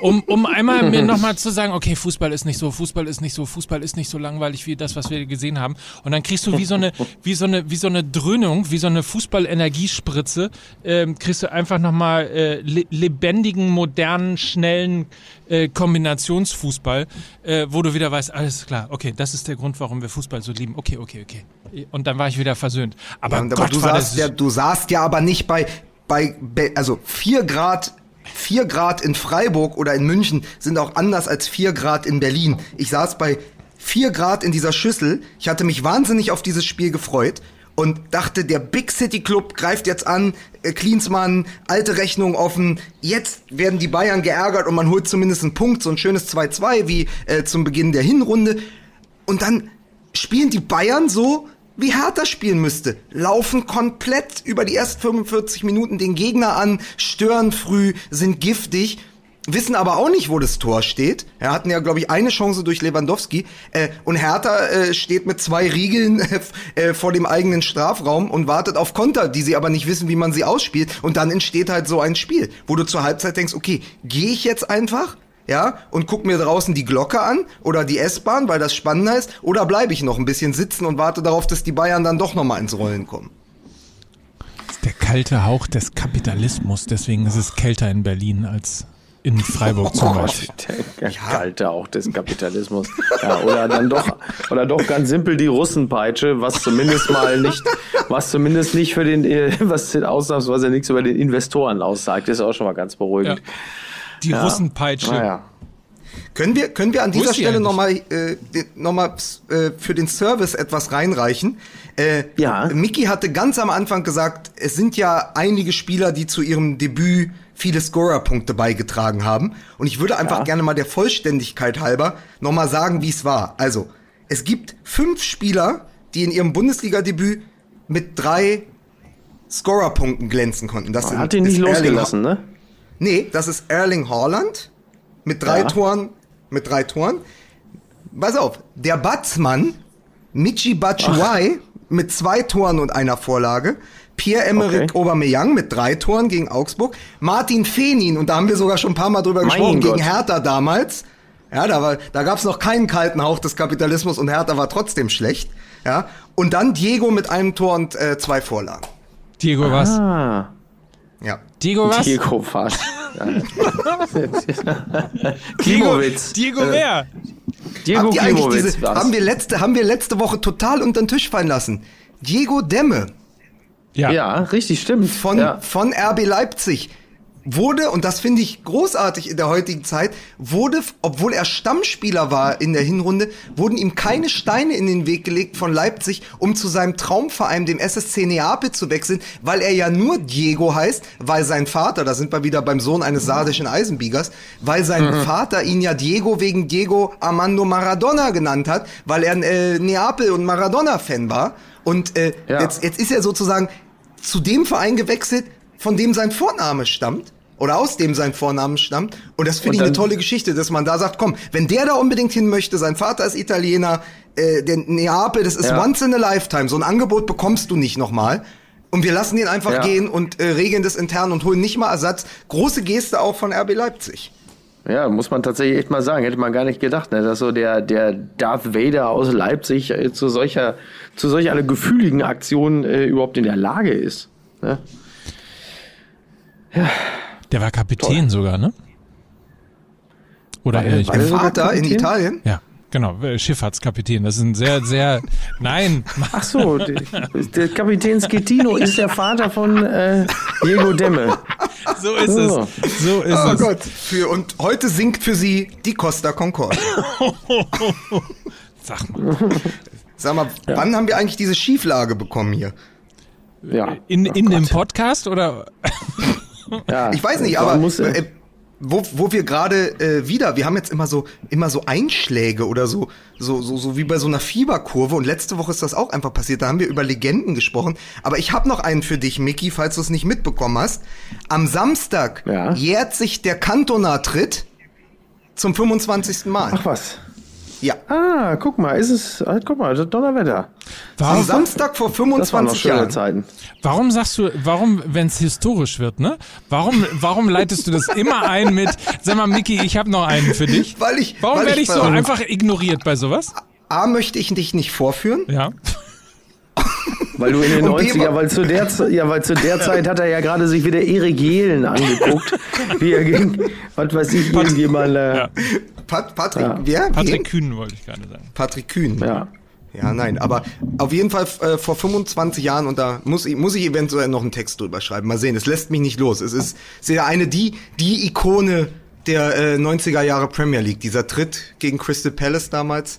um, um einmal mir nochmal zu sagen, okay, Fußball ist nicht so, Fußball ist nicht so, Fußball ist nicht so langweilig wie das, was wir gesehen haben. Und dann kriegst du wie so eine, wie so eine, wie so eine Dröhnung, wie so eine Fußball-Energiespritze, ähm, kriegst du einfach nochmal äh, lebendigen, modernen, schnellen äh, Kombinationsfußball, äh, wo du wieder weißt, alles klar, okay, das ist der Grund, warum wir Fußball so lieben. Okay, okay, okay. Und dann war ich wieder versöhnt. Aber, ja, Gott, aber du, saßt ja, du saßt ja aber nicht bei bei, also vier Grad 4 Grad in Freiburg oder in München sind auch anders als 4 Grad in Berlin. Ich saß bei 4 Grad in dieser Schüssel. Ich hatte mich wahnsinnig auf dieses Spiel gefreut und dachte, der Big City Club greift jetzt an, äh, Klinsmann, alte Rechnung offen. Jetzt werden die Bayern geärgert und man holt zumindest einen Punkt, so ein schönes 2-2 wie äh, zum Beginn der Hinrunde. Und dann spielen die Bayern so, wie Hertha spielen müsste. Laufen komplett über die ersten 45 Minuten den Gegner an, stören früh, sind giftig wissen aber auch nicht, wo das Tor steht. Er hatten ja, glaube ich, eine Chance durch Lewandowski. Äh, und Hertha äh, steht mit zwei Riegeln (laughs) äh, vor dem eigenen Strafraum und wartet auf Konter, die sie aber nicht wissen, wie man sie ausspielt. Und dann entsteht halt so ein Spiel, wo du zur Halbzeit denkst, okay, gehe ich jetzt einfach? Ja, und guck mir draußen die Glocke an oder die S-Bahn, weil das spannender ist, oder bleibe ich noch ein bisschen sitzen und warte darauf, dass die Bayern dann doch nochmal ins Rollen kommen. Der kalte Hauch des Kapitalismus, deswegen ist es kälter in Berlin als in Freiburg zum Beispiel. Der kalte auch des Kapitalismus. Ja, oder dann doch, oder doch ganz simpel die Russenpeitsche, was zumindest mal nicht, was zumindest nicht für den, was ausnahmsweise nichts über den Investoren aussagt, ist auch schon mal ganz beruhigend. Ja. Die ja. Russenpeitsche. Ja. Können wir, können wir an dieser Stelle nochmal äh, noch mal, äh, für den Service etwas reinreichen? Äh, ja. Mickey hatte ganz am Anfang gesagt, es sind ja einige Spieler, die zu ihrem Debüt viele Scorer-Punkte beigetragen haben. Und ich würde einfach ja. gerne mal der Vollständigkeit halber nochmal sagen, wie es war. Also, es gibt fünf Spieler, die in ihrem Bundesliga-Debüt mit drei Scorer-Punkten glänzen konnten. Das hat ihn nicht losgelassen, ne? Nee, das ist Erling Haaland mit drei ja. Toren, mit drei Toren. Pass auf, der Batsmann Michi Batshuayi mit zwei Toren und einer Vorlage. Pierre-Emerick okay. Aubameyang mit drei Toren gegen Augsburg. Martin Fenin, und da haben wir sogar schon ein paar Mal drüber mein gesprochen, Gott. gegen Hertha damals. Ja, da, war, da gab es noch keinen kalten Hauch des Kapitalismus und Hertha war trotzdem schlecht. Ja, und dann Diego mit einem Tor und äh, zwei Vorlagen. Diego was? Ah. Ja. Diego was? Diego fast. Klimowitz. (laughs) Diego, Diego wer? Diego Habt ihr eigentlich diese, haben wir letzte haben wir letzte Woche total unter den Tisch fallen lassen. Diego Demme. Ja, ja richtig, stimmt. Von, ja. von RB Leipzig wurde, und das finde ich großartig in der heutigen Zeit, wurde, obwohl er Stammspieler war in der Hinrunde, wurden ihm keine Steine in den Weg gelegt von Leipzig, um zu seinem Traumverein, dem SSC Neapel, zu wechseln, weil er ja nur Diego heißt, weil sein Vater, da sind wir wieder beim Sohn eines sardischen Eisenbiegers, weil sein mhm. Vater ihn ja Diego wegen Diego Armando Maradona genannt hat, weil er ein äh, Neapel- und Maradona-Fan war. Und äh, ja. jetzt, jetzt ist er sozusagen zu dem Verein gewechselt, von dem sein Vorname stammt oder aus dem sein Vorname stammt. Und das finde ich eine tolle Geschichte, dass man da sagt, komm, wenn der da unbedingt hin möchte, sein Vater ist Italiener, äh, der Neapel, das ist ja. once in a lifetime. So ein Angebot bekommst du nicht nochmal. Und wir lassen ihn einfach ja. gehen und äh, regeln das intern und holen nicht mal Ersatz. Große Geste auch von RB Leipzig. Ja, muss man tatsächlich echt mal sagen. Hätte man gar nicht gedacht, ne? dass so der, der Darth Vader aus Leipzig äh, zu solcher, zu solch einer gefühligen Aktion äh, überhaupt in der Lage ist. Ne? Ja. Der war Kapitän Toll. sogar, ne? Oder war, der, war Vater in Italien? Ja. Genau, äh, Schifffahrtskapitän. Das ist ein sehr, sehr. (laughs) Nein. Ach so, der, der Kapitän Schettino ist der Vater von äh, Diego Demme. So ist oh. es. So ist oh es. Gott. Für, und heute singt für sie die Costa Concord. (laughs) Sag mal. Sag mal, ja. wann haben wir eigentlich diese Schieflage bekommen hier? Ja. In, in oh dem Podcast oder? Ja, (laughs) ich weiß nicht, aber äh, wo, wo wir gerade äh, wieder, wir haben jetzt immer so immer so Einschläge oder so so so so wie bei so einer Fieberkurve und letzte Woche ist das auch einfach passiert. Da haben wir über Legenden gesprochen, aber ich habe noch einen für dich, Mickey, falls du es nicht mitbekommen hast. Am Samstag ja. jährt sich der Kantonar-Tritt zum 25. Mal. Ach was. Ja. Ah, guck mal, ist es, halt, guck mal, Donnerwetter. Warum, Am Samstag vor 25 Jahren. Zeiten. Warum sagst du, warum, wenn es historisch wird, ne? Warum, warum leitest du das immer ein mit, sag mal, Miki, ich habe noch einen für dich? Weil ich, warum werde ich, ich so einfach ignoriert bei sowas? A, möchte ich dich nicht vorführen. Ja. Weil du in den 90er, weil zu der, ja, weil zu der (laughs) Zeit hat er ja gerade sich wieder Erik Jelen angeguckt, wie er gegen, was weiß ich, irgendjemand. Äh, ja. Pat Patrick, ja. wer? Patrick Kühn wollte ich gerade sagen. Patrick Kühn. Ja. Ja, nein, aber auf jeden Fall äh, vor 25 Jahren und da muss ich, muss ich eventuell noch einen Text drüber schreiben. Mal sehen, es lässt mich nicht los. Es ist sehr eine, die, die Ikone der äh, 90er Jahre Premier League, dieser Tritt gegen Crystal Palace damals.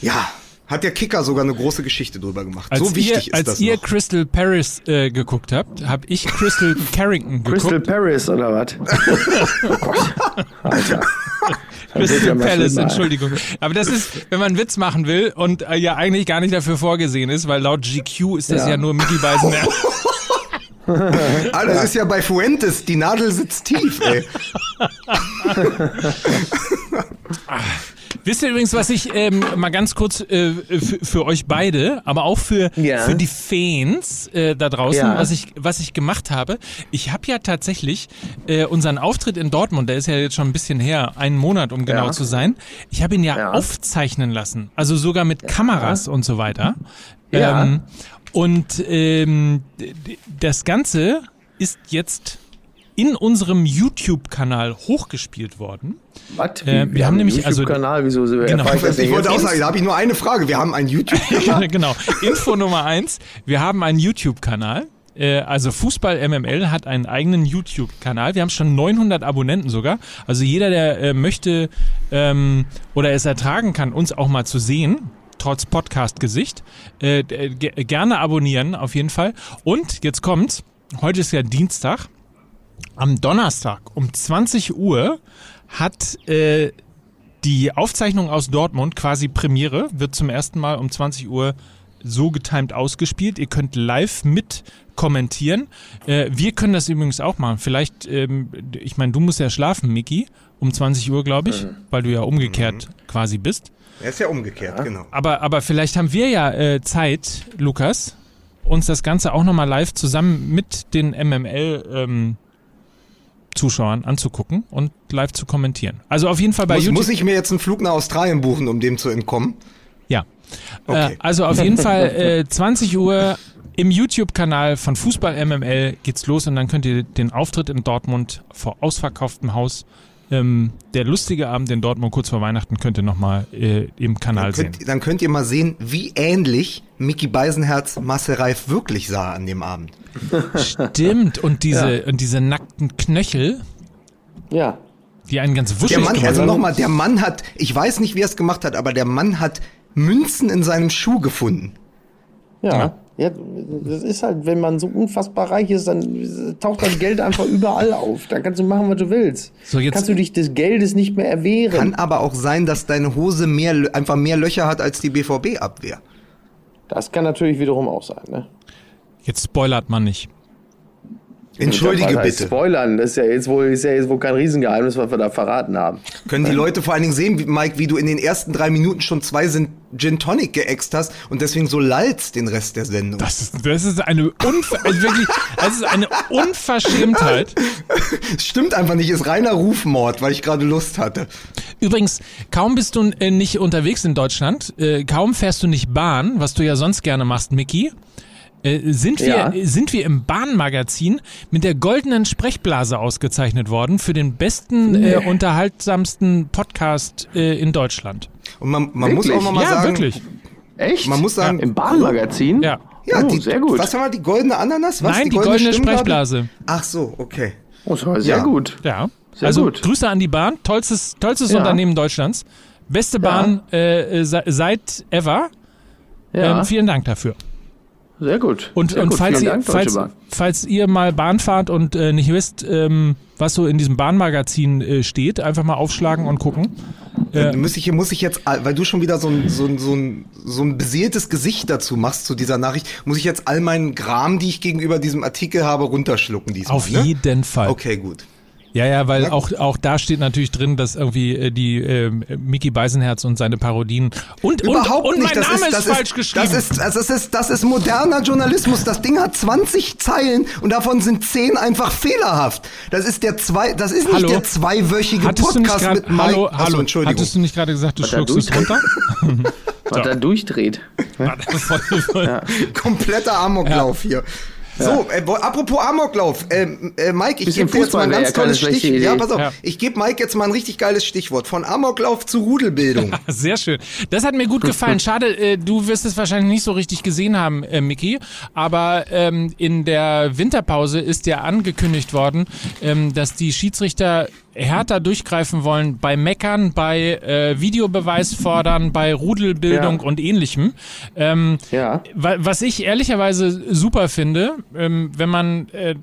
Ja, hat der Kicker sogar eine große Geschichte drüber gemacht. Als so wichtig ihr, ist das. Als ihr noch. Crystal Paris äh, geguckt habt, habe ich Crystal (laughs) Carrington geguckt. Crystal Paris oder was? oh (laughs) Gott. Alter. Crystal Palace, Entschuldigung. Aber das ist, wenn man einen Witz machen will und äh, ja eigentlich gar nicht dafür vorgesehen ist, weil laut GQ ist das ja, ja nur Mickey Beisenherz. ah, das ist ja bei Fuentes, die Nadel sitzt tief, ey. (laughs) Wisst ihr übrigens, was ich ähm, mal ganz kurz äh, für euch beide, aber auch für, ja. für die Fans äh, da draußen, ja. was, ich, was ich gemacht habe? Ich habe ja tatsächlich äh, unseren Auftritt in Dortmund, der ist ja jetzt schon ein bisschen her, einen Monat, um genau ja. zu sein. Ich habe ihn ja, aufzeichnen lassen, also sogar mit Kameras und so weiter. Ja. Ähm, und ähm, das Ganze ist jetzt in unserem YouTube-Kanal hochgespielt worden. Was? Äh, wir, wir, haben, nämlich also Kanal, wieso so genau. Ich, ich wollte auch sagen, da habe ich nur eine Frage. Wir haben einen (laughs) YouTube-Kanal. genau. Info Nummer eins: Wir haben einen YouTube-Kanal. Äh, also Fußball MML hat einen eigenen YouTube-Kanal. Wir haben schon 900 Abonnenten sogar. Also jeder, der äh, möchte ähm, oder es ertragen kann, uns auch mal zu sehen, trotz Podcast-Gesicht, äh, gerne abonnieren auf jeden Fall. Und jetzt kommt's. Heute ist ja Dienstag. Am Donnerstag um 20 Uhr hat äh, die Aufzeichnung aus Dortmund quasi Premiere, wird zum ersten Mal um 20 Uhr so getimed ausgespielt. Ihr könnt live mit kommentieren. Äh, wir können das übrigens auch machen. Vielleicht, ähm, ich meine, du musst ja schlafen, Miki, um 20 Uhr, glaube ich, mhm. weil du ja umgekehrt mhm. quasi bist. Er ist ja umgekehrt, ja. genau. Aber, aber vielleicht haben wir ja äh, Zeit, Lukas, uns das Ganze auch nochmal live zusammen mit den MML ähm, Zuschauern anzugucken und live zu kommentieren. Also auf jeden Fall bei muss, YouTube. Muss ich mir jetzt einen Flug nach Australien buchen, um dem zu entkommen? Ja. Okay. Äh, also auf jeden (laughs) Fall äh, 20 Uhr im YouTube-Kanal von Fußball MML geht's los und dann könnt ihr den Auftritt in Dortmund vor ausverkauftem Haus ähm, der lustige Abend in Dortmund kurz vor Weihnachten könnt ihr nochmal äh, im Kanal dann könnt, sehen. Dann könnt ihr mal sehen, wie ähnlich Mickey Beisenherz Marcel Reif wirklich sah an dem Abend. Stimmt, und diese, ja. und diese nackten Knöchel. Ja. Die einen ganz wuschig Der Mann, also nochmal, der Mann hat, ich weiß nicht, wie er es gemacht hat, aber der Mann hat Münzen in seinem Schuh gefunden. Ja. ja. Ja, das ist halt, wenn man so unfassbar reich ist, dann taucht das Geld einfach überall auf. Da kannst du machen, was du willst. So, jetzt kannst du dich des Geldes nicht mehr erwehren. Kann aber auch sein, dass deine Hose mehr, einfach mehr Löcher hat als die BVB-Abwehr. Das kann natürlich wiederum auch sein, ne? Jetzt spoilert man nicht. Entschuldige bitte. Spoilern, das ist ja jetzt wohl, ist ja jetzt wohl kein Riesengeheimnis, was wir da verraten haben. Können die Leute vor allen Dingen sehen, Mike, wie du in den ersten drei Minuten schon zwei sind Gin Tonic geäxt hast und deswegen so lallst den Rest der Sendung. Das ist, das ist eine Unver also wirklich, das ist eine Unverschämtheit. Stimmt einfach nicht, ist reiner Rufmord, weil ich gerade Lust hatte. Übrigens, kaum bist du äh, nicht unterwegs in Deutschland, äh, kaum fährst du nicht Bahn, was du ja sonst gerne machst, Mickey. Äh, sind, wir, ja. sind wir im Bahnmagazin mit der goldenen Sprechblase ausgezeichnet worden für den besten, nee. äh, unterhaltsamsten Podcast äh, in Deutschland. Und man, man muss auch nochmal ja, sagen. wirklich. Echt? Man muss sagen. Ja, Im Bahnmagazin? Ja. Ja, oh, die, sehr gut. Was haben wir, die goldene Ananas? Was? Nein, die, die goldene, goldene Sprechblase. Ach so, okay. Oh, das war sehr ja. gut. Ja. Sehr also gut. Grüße an die Bahn, tollstes, tollstes Unternehmen Deutschlands. Beste Bahn äh, seit ever. Ja. Ähm, vielen Dank dafür. Sehr gut. Und, Sehr und gut. falls, ihr, Dank, falls, falls ihr mal Bahn fahrt und äh, nicht wisst, ähm, was so in diesem Bahnmagazin äh, steht, einfach mal aufschlagen und gucken. Äh, muss, ich, muss ich jetzt, weil du schon wieder so ein, so, ein, so, ein, so ein beseeltes Gesicht dazu machst zu dieser Nachricht, muss ich jetzt all meinen Gram, die ich gegenüber diesem Artikel habe, runterschlucken diesmal. Auf ne? jeden Fall. Okay, gut. Ja, ja, weil auch, auch da steht natürlich drin, dass irgendwie äh, die äh, Mickey Beisenherz und seine Parodien und, Überhaupt und, und nicht. mein das Name ist, ist, falsch ist, geschrieben. Das ist, das, ist, das ist moderner Journalismus. Das Ding hat 20 Zeilen und davon sind 10 einfach fehlerhaft. Das ist der zwei, das ist hallo? nicht der zweiwöchige Hattest Podcast grad, mit Mike. Hallo, Achso, hallo. Entschuldigung. Hattest du nicht gerade gesagt, du schluckst es runter? (laughs) Was da durchdreht. (laughs) voll, voll. Ja. Kompletter Amoklauf ja. hier. So, äh, apropos Amoklauf, äh, äh, Mike, ich gebe dir jetzt mal ein ganz tolles Stichwort. Ja, pass auf, ja. ich gebe Mike jetzt mal ein richtig geiles Stichwort. Von Amoklauf zu Rudelbildung. (laughs) Sehr schön. Das hat mir gut gefallen. (laughs) Schade, äh, du wirst es wahrscheinlich nicht so richtig gesehen haben, äh, Mickey. Aber ähm, in der Winterpause ist ja angekündigt worden, ähm, dass die Schiedsrichter härter durchgreifen wollen bei Meckern, bei äh, Videobeweis fordern, bei Rudelbildung ja. und ähnlichem. Ähm, ja. Was ich ehrlicherweise super finde, ähm, wenn man äh,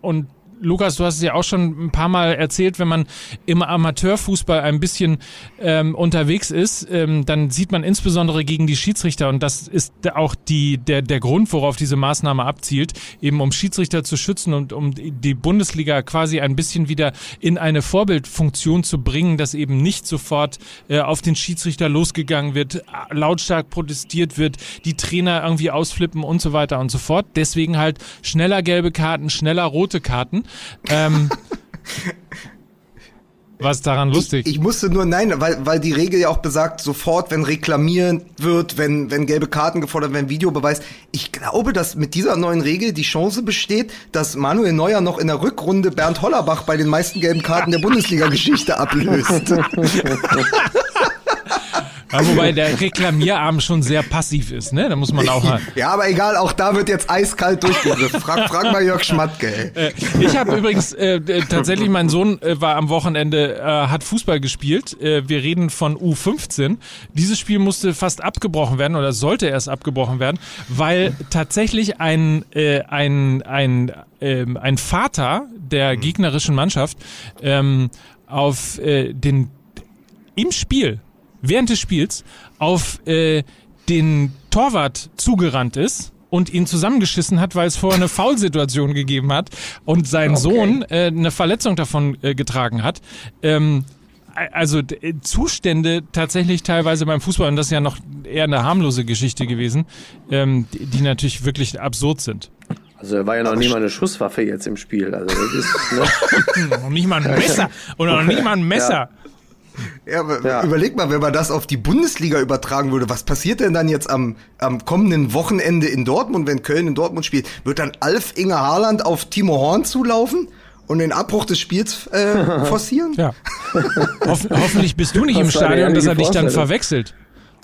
und Lukas, du hast es ja auch schon ein paar Mal erzählt, wenn man im Amateurfußball ein bisschen ähm, unterwegs ist, ähm, dann sieht man insbesondere gegen die Schiedsrichter und das ist auch die, der, der Grund, worauf diese Maßnahme abzielt, eben um Schiedsrichter zu schützen und um die Bundesliga quasi ein bisschen wieder in eine Vorbildfunktion zu bringen, dass eben nicht sofort äh, auf den Schiedsrichter losgegangen wird, lautstark protestiert wird, die Trainer irgendwie ausflippen und so weiter und so fort. Deswegen halt schneller gelbe Karten, schneller rote Karten. Ähm, was daran lustig? Ich, ich, musste nur, nein, weil, weil die Regel ja auch besagt, sofort, wenn reklamiert wird, wenn, wenn gelbe Karten gefordert werden, Videobeweis. Ich glaube, dass mit dieser neuen Regel die Chance besteht, dass Manuel Neuer noch in der Rückrunde Bernd Hollerbach bei den meisten gelben Karten der Bundesliga-Geschichte ablöst. (laughs) Ja, wobei der Reklamierarm schon sehr passiv ist, ne? Da muss man auch. ja, aber egal, auch da wird jetzt eiskalt durchgegriffen. Frag, frag mal Jörg Schmatke. Ey. Äh, ich habe übrigens äh, tatsächlich, mein Sohn äh, war am Wochenende, äh, hat Fußball gespielt. Äh, wir reden von U15. Dieses Spiel musste fast abgebrochen werden oder sollte erst abgebrochen werden, weil tatsächlich ein, äh, ein, ein, äh, ein Vater der gegnerischen Mannschaft ähm, auf äh, den im Spiel während des Spiels auf äh, den Torwart zugerannt ist und ihn zusammengeschissen hat, weil es vorher eine Foulsituation (laughs) gegeben hat und sein okay. Sohn äh, eine Verletzung davon äh, getragen hat. Ähm, also äh, Zustände tatsächlich teilweise beim Fußball, und das ist ja noch eher eine harmlose Geschichte gewesen, ähm, die, die natürlich wirklich absurd sind. Also er war ja noch nie mal eine Schusswaffe jetzt im Spiel. Also das ist, ne? (laughs) noch nicht mal ein Messer. Oder noch nicht mal ein Messer. Ja. Ja, ja, überleg mal, wenn man das auf die Bundesliga übertragen würde, was passiert denn dann jetzt am, am kommenden Wochenende in Dortmund, wenn Köln in Dortmund spielt? Wird dann Alf Inge Haaland auf Timo Horn zulaufen? Und den Abbruch des Spiels äh, (laughs) forcieren? Ja. Hoff, hoffentlich bist du nicht im Stadion, dass er dich dann verwechselt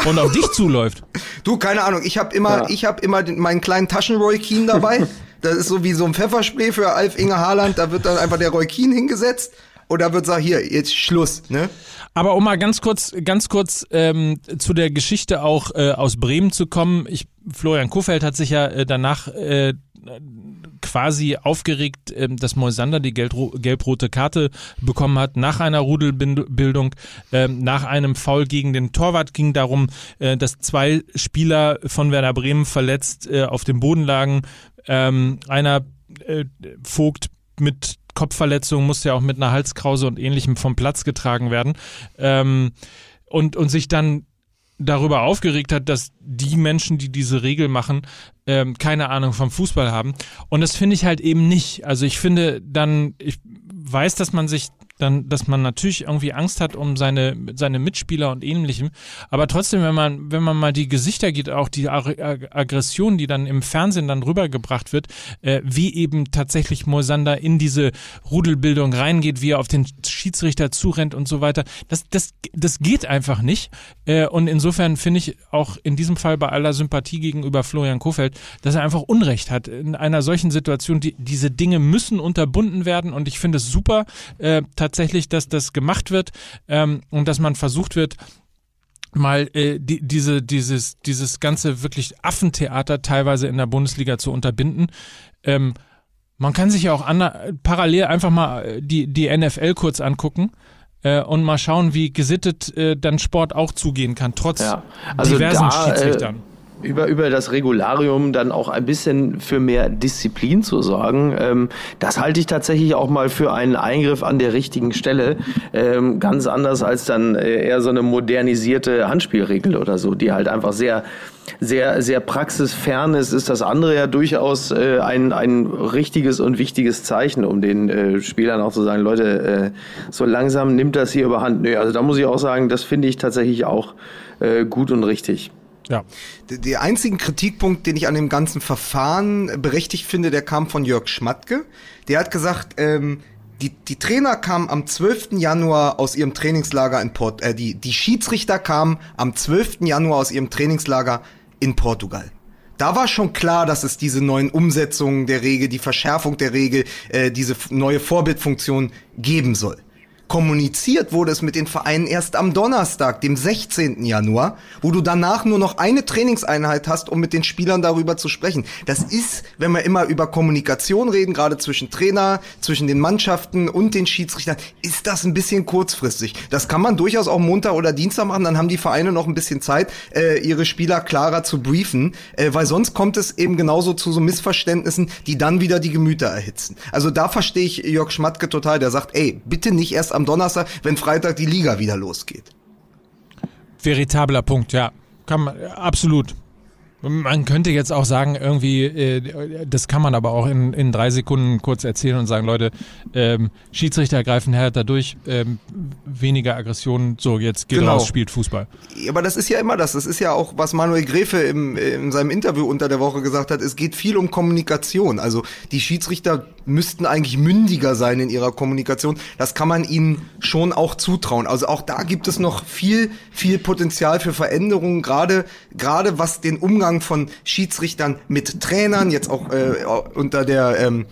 und auf dich zuläuft. Du, keine Ahnung, ich habe immer, ja. ich habe immer den, meinen kleinen Taschen-Roy Keane dabei. (laughs) Das ist so wie so ein Pfefferspray für Alf Inge Haaland. Da wird dann einfach der Roy Keane hingesetzt und da wird gesagt, hier, jetzt Schluss, ne? Aber um mal ganz kurz, ganz kurz ähm, zu der Geschichte auch äh, aus Bremen zu kommen. Ich, Florian Kofeld hat sich ja äh, danach äh, quasi aufgeregt, äh, dass Moisander die gelb-rote Karte bekommen hat nach einer Rudelbildung, äh, nach einem Foul gegen den Torwart ging darum, äh, dass zwei Spieler von Werder Bremen verletzt äh, auf dem Boden lagen. Ähm, einer äh, Vogt mit Kopfverletzung musste ja auch mit einer Halskrause und ähnlichem vom Platz getragen werden. Ähm, und, und sich dann darüber aufgeregt hat, dass die Menschen, die diese Regel machen, ähm, keine Ahnung vom Fußball haben. Und das finde ich halt eben nicht. Also ich finde dann, ich weiß, dass man sich dann, dass man natürlich irgendwie Angst hat um seine, seine Mitspieler und ähnlichem. Aber trotzdem, wenn man, wenn man mal die Gesichter geht, auch die Aggression, die dann im Fernsehen dann rübergebracht wird, äh, wie eben tatsächlich Moisander in diese Rudelbildung reingeht, wie er auf den Schiedsrichter zurennt und so weiter, das, das, das geht einfach nicht. Äh, und insofern finde ich auch in diesem Fall bei aller Sympathie gegenüber Florian Kofeld, dass er einfach Unrecht hat. In einer solchen Situation, die, diese Dinge müssen unterbunden werden und ich finde es super, äh, tatsächlich, dass das gemacht wird ähm, und dass man versucht wird, mal äh, die, diese, dieses, dieses ganze wirklich Affentheater teilweise in der Bundesliga zu unterbinden. Ähm, man kann sich ja auch parallel einfach mal äh, die, die NFL kurz angucken äh, und mal schauen, wie gesittet äh, dann Sport auch zugehen kann, trotz ja, also diversen da, äh, Schiedsrichtern über, über das Regularium dann auch ein bisschen für mehr Disziplin zu sorgen. Ähm, das halte ich tatsächlich auch mal für einen Eingriff an der richtigen Stelle. Ähm, ganz anders als dann äh, eher so eine modernisierte Handspielregel oder so, die halt einfach sehr sehr, sehr praxisfern ist, ist das andere ja durchaus äh, ein, ein richtiges und wichtiges Zeichen, um den äh, Spielern auch zu sagen, Leute, äh, so langsam nimmt das hier überhand. Nö, also da muss ich auch sagen, das finde ich tatsächlich auch äh, gut und richtig. Ja. Der, der einzige Kritikpunkt, den ich an dem ganzen Verfahren berechtigt finde, der kam von Jörg Schmatke. Der hat gesagt, ähm, die, die Trainer kamen am 12. Januar aus ihrem Trainingslager in Port, äh, die, die Schiedsrichter kamen am 12. Januar aus ihrem Trainingslager in Portugal. Da war schon klar, dass es diese neuen Umsetzungen der Regel, die Verschärfung der Regel, äh, diese neue Vorbildfunktion geben soll. Kommuniziert wurde es mit den Vereinen erst am Donnerstag, dem 16. Januar, wo du danach nur noch eine Trainingseinheit hast, um mit den Spielern darüber zu sprechen. Das ist, wenn wir immer über Kommunikation reden, gerade zwischen Trainer, zwischen den Mannschaften und den Schiedsrichtern, ist das ein bisschen kurzfristig. Das kann man durchaus auch Montag oder Dienstag machen, dann haben die Vereine noch ein bisschen Zeit, äh, ihre Spieler klarer zu briefen, äh, weil sonst kommt es eben genauso zu so Missverständnissen, die dann wieder die Gemüter erhitzen. Also da verstehe ich Jörg Schmatke total, der sagt, ey, bitte nicht erst am Donnerstag, wenn Freitag die Liga wieder losgeht. Veritabler Punkt, ja. Kann man, absolut. Man könnte jetzt auch sagen, irgendwie, äh, das kann man aber auch in, in drei Sekunden kurz erzählen und sagen, Leute, ähm, Schiedsrichter greifen härter durch, ähm, weniger Aggressionen, so jetzt geht Genau. raus, spielt Fußball. Aber das ist ja immer das. Das ist ja auch, was Manuel Gräfe im, in seinem Interview unter der Woche gesagt hat. Es geht viel um Kommunikation. Also die Schiedsrichter müssten eigentlich mündiger sein in ihrer Kommunikation. Das kann man ihnen schon auch zutrauen. Also auch da gibt es noch viel, viel Potenzial für Veränderungen. Gerade, gerade was den Umgang von Schiedsrichtern mit Trainern jetzt auch äh, unter der ähm,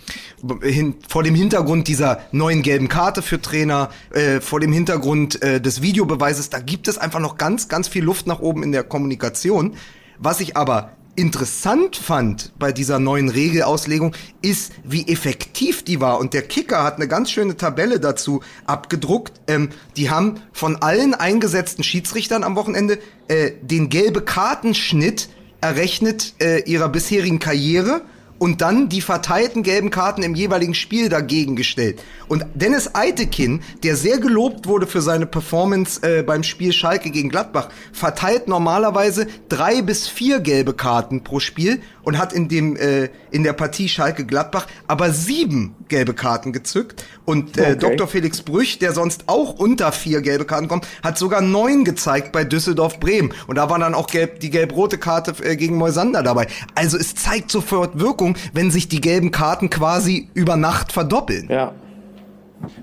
hin, vor dem Hintergrund dieser neuen gelben Karte für Trainer, äh, vor dem Hintergrund äh, des Videobeweises, da gibt es einfach noch ganz, ganz viel Luft nach oben in der Kommunikation. Was ich aber interessant fand bei dieser neuen Regelauslegung, ist, wie effektiv die war. Und der Kicker hat eine ganz schöne Tabelle dazu abgedruckt. Ähm, die haben von allen eingesetzten Schiedsrichtern am Wochenende äh, den gelbe Kartenschnitt errechnet äh, ihrer bisherigen Karriere und dann die verteilten gelben Karten im jeweiligen Spiel dagegen gestellt. Und Dennis Eitekin, der sehr gelobt wurde für seine Performance äh, beim Spiel Schalke gegen Gladbach, verteilt normalerweise drei bis vier gelbe Karten pro Spiel und hat in dem äh, in der Partie Schalke Gladbach aber sieben gelbe Karten gezückt. Und äh, Okay. Dr. Felix Brüch, der sonst auch unter vier gelbe Karten kommt, hat sogar neun gezeigt bei Düsseldorf Bremen. Und da war dann auch gelb, die gelb-rote Karte äh, gegen Moisander dabei. Also es zeigt sofort Wirkung, wenn sich die gelben Karten quasi über Nacht verdoppeln. Ja.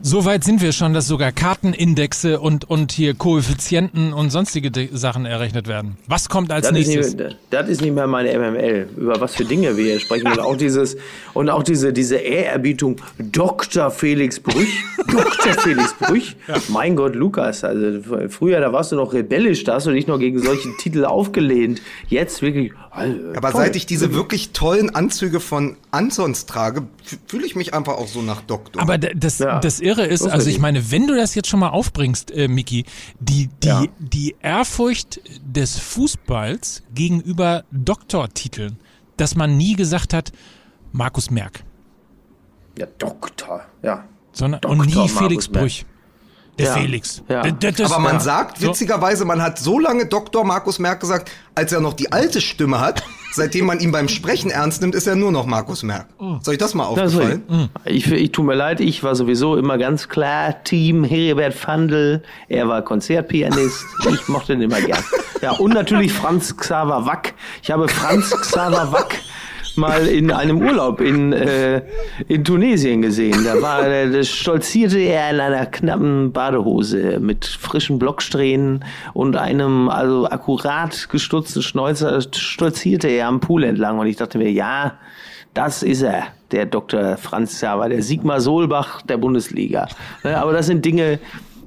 So weit sind wir schon, dass sogar Kartenindexe und, und hier Koeffizienten und sonstige De Sachen errechnet werden. Was kommt als Das ist, nächstes? nicht, das ist nicht mehr meine MML. Über was für Dinge wir hier sprechen. Und auch dieses, und auch diese, diese Ehrerbietung Dr. Felix Brüch. (laughs) Dr. Felix Brüch. Mein Gott, Lukas. Also früher, da warst du noch rebellisch, da hast du dich noch gegen solche Titel aufgelehnt. Jetzt wirklich. Also, Aber toll. seit ich diese wirklich tollen Anzüge von Ansons trage, fühle ich mich einfach auch so nach Doktor. Aber das, Ja. das Irre ist, also ich meine, wenn du das jetzt schon mal aufbringst, äh, Miki, die, die, Ja. die Ehrfurcht des Fußballs gegenüber Doktortiteln, dass man nie gesagt hat, Markus Merck, Ja, Doktor. Ja. sondern Doktor und nie Markus Felix Merck. Brüch. Der Ja. Felix. Ja. D- d- das- Aber man ja. sagt witzigerweise, man hat so lange Dr. Markus Merck gesagt, als er noch die alte Stimme hat. (laughs) Seitdem man ihn beim Sprechen ernst nimmt, ist er nur noch Markus Merck. Soll ich das mal Das aufgefallen? ich, ich tut mir leid, ich war sowieso immer ganz klar Team Heribert Fandl. Er war Konzertpianist. (laughs) Ich mochte ihn immer gern. Ja, und natürlich Franz Xaver Wack. Ich habe Franz Xaver Wack mal in einem Urlaub in, äh, in Tunesien gesehen. Da war, äh, das stolzierte er in einer knappen Badehose mit frischen Blocksträhnen und einem also akkurat gestutzten Schnäuzer stolzierte er am Pool entlang und ich dachte mir, ja, das ist er, der Dr. Franz Xaver, der Sigmar Solbach der Bundesliga. Ne, aber das sind Dinge,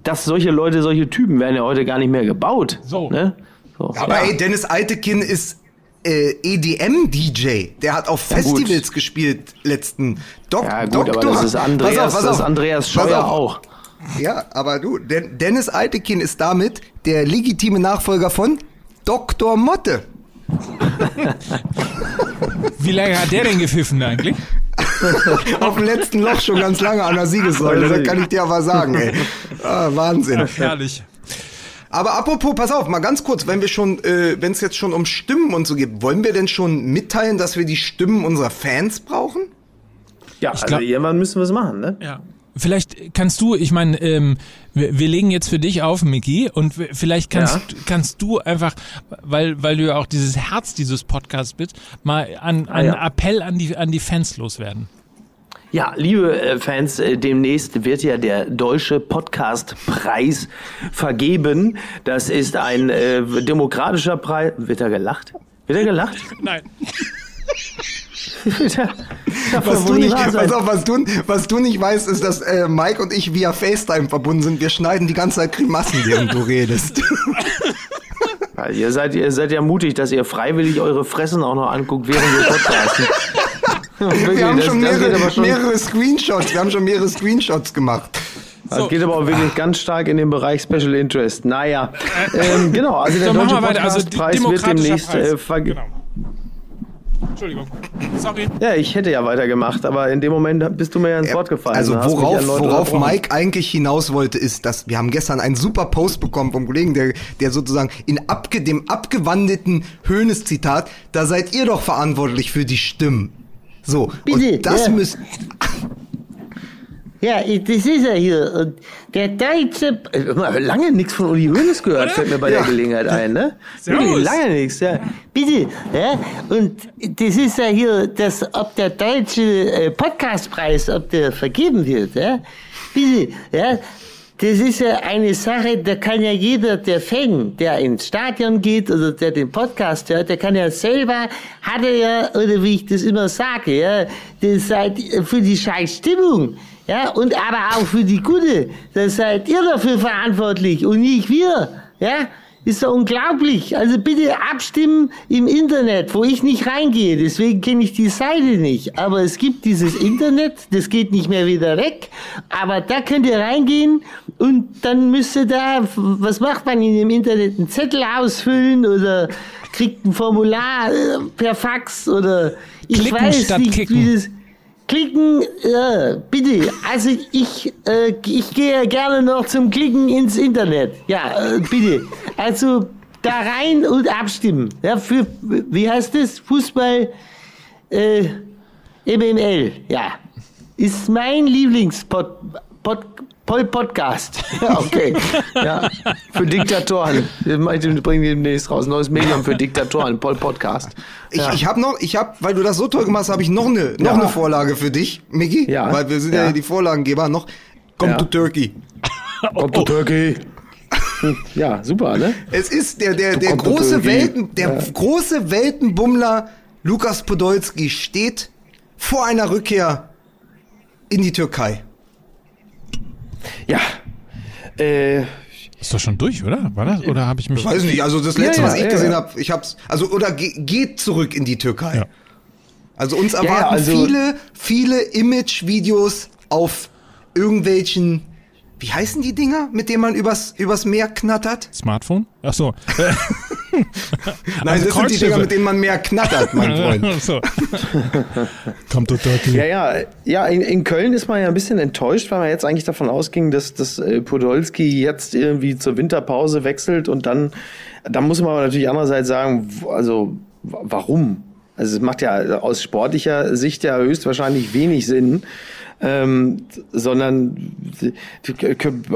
dass solche Leute, solche Typen werden ja heute gar nicht mehr gebaut. So. Ne? so. Aber ey, Dennis Altekin ist äh, EDM-DJ. Der hat auf Ja, gut. Festivals gespielt letzten Dok ja gut, Doktor. aber das ist Andreas, Pass auf, pass das ist auf. Andreas Scheuer auf. auch. Ja, aber du, Den Dennis Altekin ist damit der legitime Nachfolger von Dr. Motte. (laughs) Wie lange hat der denn gepfiffen eigentlich? (laughs) Auf dem letzten Loch schon ganz lange an der Siegessäule. Das kann ich dir aber sagen, ey. Ah, Wahnsinn. Herrlich. Aber apropos, pass auf, mal ganz kurz, wenn wir schon, äh, wenn es jetzt schon um Stimmen und so geht, wollen wir denn schon mitteilen, dass wir die Stimmen unserer Fans brauchen? Ja, also glaub- irgendwann müssen wir es machen, ne? Ja. Vielleicht kannst du, ich meine, ähm, wir, wir legen jetzt für dich auf, Miki, und vielleicht kannst, Ja. kannst du einfach, weil, weil du ja auch dieses Herz dieses Podcasts bist, mal an, einen ja. Appell an die, an die Fans loswerden. Ja, liebe äh, Fans, äh, demnächst wird ja der Deutsche Podcastpreis vergeben. Das ist ein äh, demokratischer Preis. Wird er gelacht? Wird er gelacht? (laughs) Nein. Wird er, Botschaft was, du nicht, pass auf, was, du, was du nicht weißt, ist, dass äh, Mike und ich via FaceTime verbunden sind. Wir schneiden die ganze Zeit Grimassen, während du redest. (laughs) Ja, ihr, seid, ihr seid ja mutig, dass ihr freiwillig eure Fressen auch noch anguckt, während wir podcasten. (laughs) Wirklich, Wir haben das- schon mehrere, schon- mehrere Screenshots. Wir haben schon mehrere Screenshots gemacht. Das So. geht aber auch wirklich ganz stark in den Bereich Special Interest. Naja, ähm, genau, also der So, Deutsche wir weiter. Also, Podcastpreis wird demnächst äh, Genau. Entschuldigung. Sorry. Ja, ich hätte ja weitergemacht, aber in dem Moment bist du mir ja ins Wort gefallen. Also worauf, worauf. Mike eigentlich hinaus wollte, ist, dass wir haben gestern einen super Post bekommen vom Kollegen, der, der sozusagen in abge, dem abgewandelten Höhnes-Zitat, da seid ihr doch verantwortlich für die Stimmen. So, Bitte, und das ja. müsst, Ja, das ist er hier. Und der deutsche. Äh, Lange nichts von Uli Hoeneß gehört, fällt mir bei Ja. der Gelegenheit ein, ne? Wirklich, lange nichts, ja. Bitte, ja, und das ist ja hier, das, ob der deutsche äh, Podcastpreis, ob der vergeben wird, ja. Bitte, ja, das ist ja eine Sache, da kann ja jeder, der Fan, der ins Stadion geht oder der den Podcast hört, der kann ja selber, hat er ja, oder wie ich das immer sage, ja, das seid für die scheiß Stimmung, ja, und aber auch für die gute, da seid ihr dafür verantwortlich und nicht wir, ja. Ist doch unglaublich. Also bitte abstimmen im Internet, wo ich nicht reingehe. Deswegen kenne ich die Seite nicht. Aber es gibt dieses Internet, das geht nicht mehr wieder weg. Aber da könnt ihr reingehen und dann müsst ihr da, was macht man in dem Internet? Einen Zettel ausfüllen oder kriegt ein Formular äh, per Fax oder ich Klicken weiß statt nicht, kicken. wie das. Klicken, ja, bitte. Also ich, äh, ich gehe gerne noch zum Klicken ins Internet. Ja, äh, bitte. Also da rein und abstimmen. Ja, für, wie heißt das? Fußball, äh, MML. Ja. Ist mein Lieblingspod, Pod, Pod, Podcast. Ja, (laughs) okay. Ja, für Diktatoren. Wir bringen demnächst raus. Neues Medium für Diktatoren, Pol Podcast. ich, Ja. ich habe noch, ich habe, weil du das so toll gemacht hast, habe ich noch eine, noch Ja. eine Vorlage für dich, Miggi. Ja. Weil wir sind ja, die Vorlagengeber noch. Come to Turkey. (laughs) Kommt to Turkey. Hm, Ja, super, ne? Es ist der, der, der Come große. Welten, der große Weltenbummler Lukas Podolski steht vor einer Rückkehr in die Türkei. Ja. Äh, Ist doch schon durch, oder? War das? Oder habe ich mich. Ich weiß nicht, also das letzte, Ja, ja, was ich ja, gesehen ja. habe, ich hab's, also oder ge geht zurück in die Türkei. Ja. Also uns erwarten ja, also- viele, viele Image-Videos auf irgendwelchen, wie heißen die Dinger, mit denen man übers, übers Meer knattert? Smartphone? Ach so. (laughs) (laughs) Nein, das sind die. Dinger, mit denen man mehr knattert, mein (laughs) Freund. So. (laughs) Kommt to Turkey. Ja, ja, ja in, in Köln ist man ja ein bisschen enttäuscht, weil man jetzt eigentlich davon ausging, dass, dass äh, Podolski jetzt irgendwie zur Winterpause wechselt und dann, da muss man aber natürlich andererseits sagen, also warum? Also es macht ja aus sportlicher Sicht ja höchstwahrscheinlich wenig Sinn. Ähm, sondern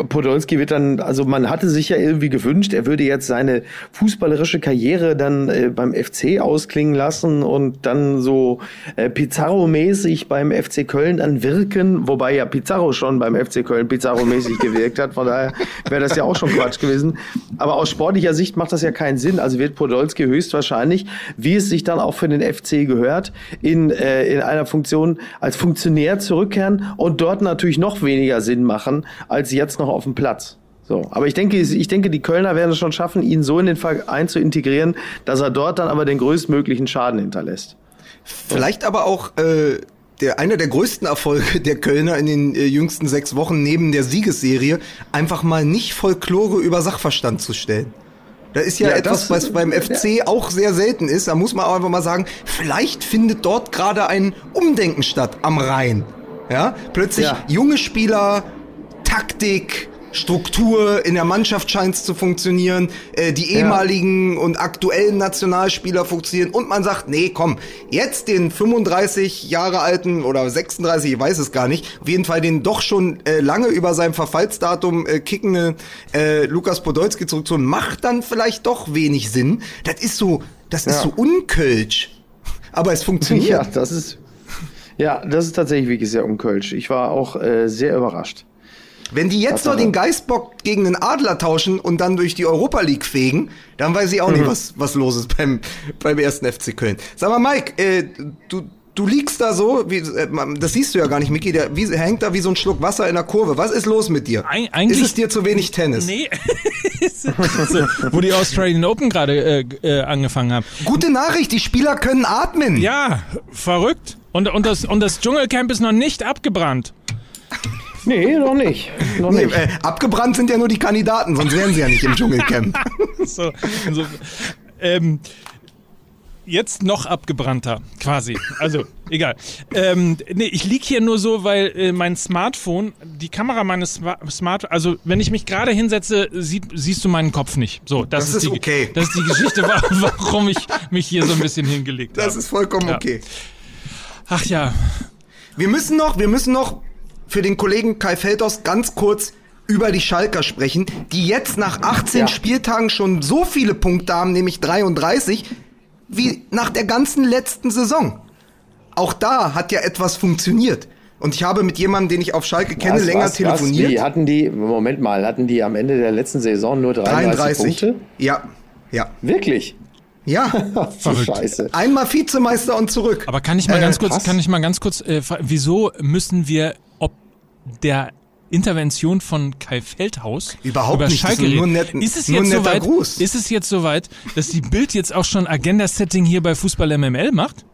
Podolski wird dann, also man hatte sich ja irgendwie gewünscht, er würde jetzt seine fußballerische Karriere dann äh, beim FC ausklingen lassen und dann so äh, Pizarro-mäßig beim FC Köln dann wirken, wobei ja Pizarro schon beim FC Köln Pizarro-mäßig (laughs) gewirkt hat, von daher wäre das ja auch schon Quatsch gewesen. Aber aus sportlicher Sicht macht das ja keinen Sinn, also wird Podolski höchstwahrscheinlich, wie es sich dann auch für den FC gehört, in, äh, in einer Funktion als Funktionär zurückkehren und dort natürlich noch weniger Sinn machen, als jetzt noch auf dem Platz. So, aber ich denke, ich denke, die Kölner werden es schon schaffen, ihn so in den Verein zu integrieren, dass er dort dann aber den größtmöglichen Schaden hinterlässt. Vielleicht aber auch äh, der, einer der größten Erfolge der Kölner in den äh, jüngsten sechs Wochen neben der Siegesserie, einfach mal nicht Folklore über Sachverstand zu stellen. Da ist ja, Ja, etwas, das- was beim FC auch sehr selten ist. Da muss man auch einfach mal sagen, vielleicht findet dort gerade ein Umdenken statt am Rhein. Ja, plötzlich Ja. junge Spieler, Taktik, Struktur in der Mannschaft scheint es zu funktionieren, äh, die ehemaligen und aktuellen Nationalspieler funktionieren und man sagt, nee, komm, jetzt den 35 Jahre alten oder 36, ich weiß es gar nicht, auf jeden Fall den doch schon äh, lange über sein Verfallsdatum äh, kickende äh, Lukas Podolski zurückzuholen, macht dann vielleicht doch wenig Sinn. Das ist so, das ist Ja. so unkölsch. Aber es funktioniert. Ja, das ist, ja, das ist tatsächlich wirklich sehr unkölsch. Ich war auch äh, sehr überrascht. Wenn die jetzt noch den Geistbock gegen den Adler tauschen und dann durch die Europa League fegen, dann weiß ich auch Mhm. nicht, was, was los ist beim, beim ersten FC Köln. Sag mal, Mike, äh, du, du liegst da so, wie, äh, das siehst du ja gar nicht, Micky, der wie, hängt da wie so ein Schluck Wasser in der Kurve. Was ist los mit dir? Eig eigentlich- ist es dir zu wenig Tennis? Nee. (laughs) so, wo die Australian Open gerade äh, äh, angefangen haben. Gute Nachricht, die Spieler können atmen. Ja, verrückt. Und, und, das, und das Dschungelcamp ist noch nicht abgebrannt. Nee, noch nicht. Noch Nee, nicht. äh, abgebrannt sind ja nur die Kandidaten, sonst wären sie ja nicht im Dschungelcamp. (laughs) So, so, ähm, jetzt noch abgebrannter, quasi. Also, (laughs) egal. Ähm, nee, ich lieg hier nur so, weil äh, mein Smartphone, die Kamera meines Sma Smart, also wenn ich mich gerade hinsetze, sieht, siehst du meinen Kopf nicht. So, das, Das ist die, okay. Das ist die Geschichte, wa- (laughs) warum ich mich hier so ein bisschen hingelegt Das habe. ist vollkommen Ja. okay. Ach ja, Wir müssen noch, wir müssen noch für den Kollegen Kai Feldhaus ganz kurz über die Schalker sprechen, die jetzt nach 18 Ja. Spieltagen schon so viele Punkte haben, nämlich 33, wie nach der ganzen letzten Saison. Auch da hat ja etwas funktioniert. Und ich habe mit jemandem, den ich auf Schalke kenne, Was, länger was, telefoniert. Was, wie, hatten die, Moment mal, hatten die am Ende der letzten Saison nur 33, 33. Punkte? Ja, ja, Wirklich? ja. (laughs) Scheiße. Einmal Vizemeister und zurück. aber kann ich mal Äh, ganz kurz, krass. kann ich mal ganz kurz, äh, wieso müssen wir, ob der Intervention von Kai Feldhaus Überhaupt über nicht, das Schalke ist nur nett- ist es nur jetzt ein netter soweit, Gruß. ist es jetzt soweit, dass die Bild jetzt auch schon Agenda-Setting hier bei Fußball MML macht?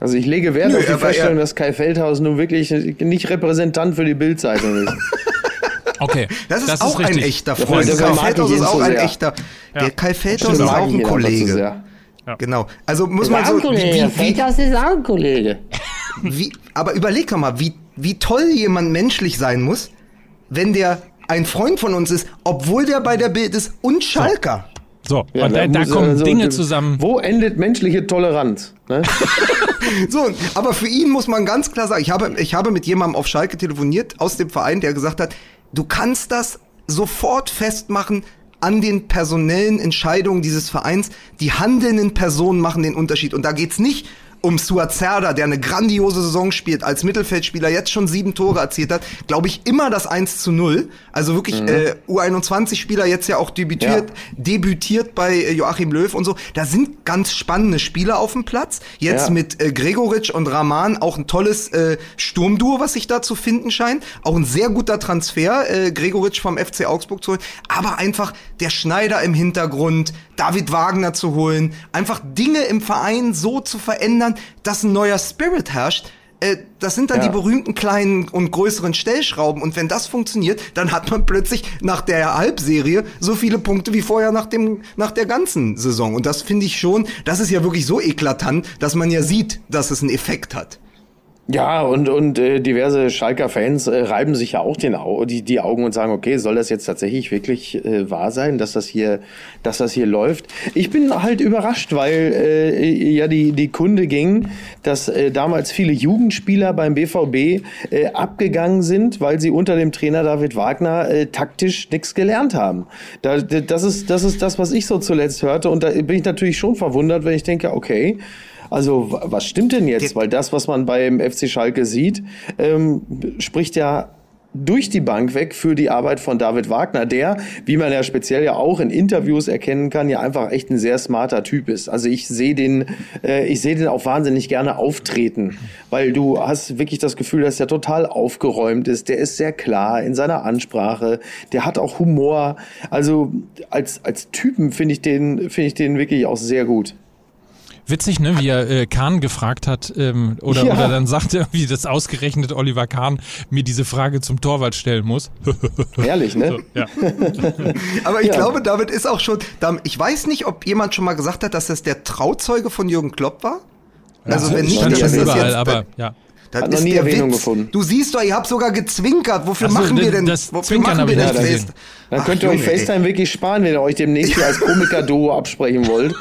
Also ich lege Wert Nö, auf die er- dass Kai Feldhaus nun wirklich nicht Repräsentant für die Bildzeitung ist. (laughs) Okay, Das ist auch ein richtig. echter Ja, Freund. Kai Feldhaus ist auch ein sehr. echter. Ja. Der Kai Feldhaus ist auch ein Kollege. sehr. Genau. Also muss Ist man so. ein Kollege. Wie, wie, Feldhaus ist auch ein Kollege. wie, aber überleg doch mal, wie, wie toll jemand menschlich sein muss, wenn der ein Freund von uns ist, obwohl der bei der Bild ist und Schalker. So, Ja, und da, da kommen also, Dinge zusammen. Wo endet menschliche Toleranz? Ne? (laughs) So, aber für ihn muss man ganz klar sagen, ich habe, ich habe mit jemandem auf Schalke telefoniert aus dem Verein, der gesagt hat, du kannst das sofort festmachen an den personellen Entscheidungen dieses Vereins. Die handelnden Personen machen den Unterschied. Und da geht's nicht um Suazerda, der eine grandiose Saison spielt, als Mittelfeldspieler jetzt schon sieben Tore erzielt hat, glaube ich, immer das 1 zu 0. Also wirklich äh, U21-Spieler jetzt ja auch debütiert, Ja. debütiert bei äh, Joachim Löw und so. Da sind ganz spannende Spieler auf dem Platz. Jetzt Ja. mit äh, Gregoritsch und Rahman auch ein tolles äh, Sturmduo, was sich da zu finden scheint. Auch ein sehr guter Transfer, äh, Gregoritsch vom FC Augsburg zu holen. Aber einfach der Schneider im Hintergrund, David Wagner zu holen, einfach Dinge im Verein so zu verändern, dass ein neuer Spirit herrscht. Äh, das sind dann Ja. die berühmten kleinen und größeren Stellschrauben. Und wenn das funktioniert, dann hat man plötzlich nach der Halbserie so viele Punkte wie vorher nach dem, nach der ganzen Saison. Und das finde ich schon, das ist ja wirklich so eklatant, dass man ja sieht, dass es einen Effekt hat. Ja, und, und äh, diverse Schalker-Fans äh, reiben sich ja auch den Au die, die Augen und sagen, okay, soll das jetzt tatsächlich wirklich äh, wahr sein, dass das hier, dass das hier läuft? Ich bin halt überrascht, weil äh, ja die, die Kunde ging, dass äh, damals viele Jugendspieler beim BVB äh, abgegangen sind, weil sie unter dem Trainer David Wagner äh, taktisch nichts gelernt haben. Da, das, ist, das ist das, was ich so zuletzt hörte. Und da bin ich natürlich schon verwundert, wenn ich denke, okay, also wa- was stimmt denn jetzt? Weil das, was man beim FC Schalke sieht, ähm, spricht ja durch die Bank weg für die Arbeit von David Wagner, der, wie man ja speziell ja auch in Interviews erkennen kann, ja einfach echt ein sehr smarter Typ ist. Also ich sehe den, äh, ich sehe den auch wahnsinnig gerne auftreten, weil du hast wirklich das Gefühl, dass er total aufgeräumt ist. Der ist sehr klar in seiner Ansprache. Der hat auch Humor. Also als als Typen finde ich den finde ich den wirklich auch sehr gut. Witzig, ne, wie er äh, Kahn gefragt hat, ähm, oder, Ja. oder dann sagte, wie das ausgerechnet Oliver Kahn mir diese Frage zum Torwart stellen muss. (laughs) Herrlich, ne? so, ja. (laughs) Aber ich Ja. glaube, David ist auch schon, ich weiß nicht, ob jemand schon mal gesagt hat, dass das der Trauzeuge von Jürgen Klopp war. Also wenn nicht, dann ist das überall, jetzt, aber ja. Dann Hat noch ist nie der Erwähnung Witz. gefunden. Du siehst doch, ihr habt sogar gezwinkert. Wofür so, machen wir denn? das wofür Zwinkern machen wir denn gesehen. Dann Ach, könnt ihr euch. FaceTime wirklich sparen, wenn ihr euch demnächst hier als Komiker-Duo (laughs) absprechen wollt.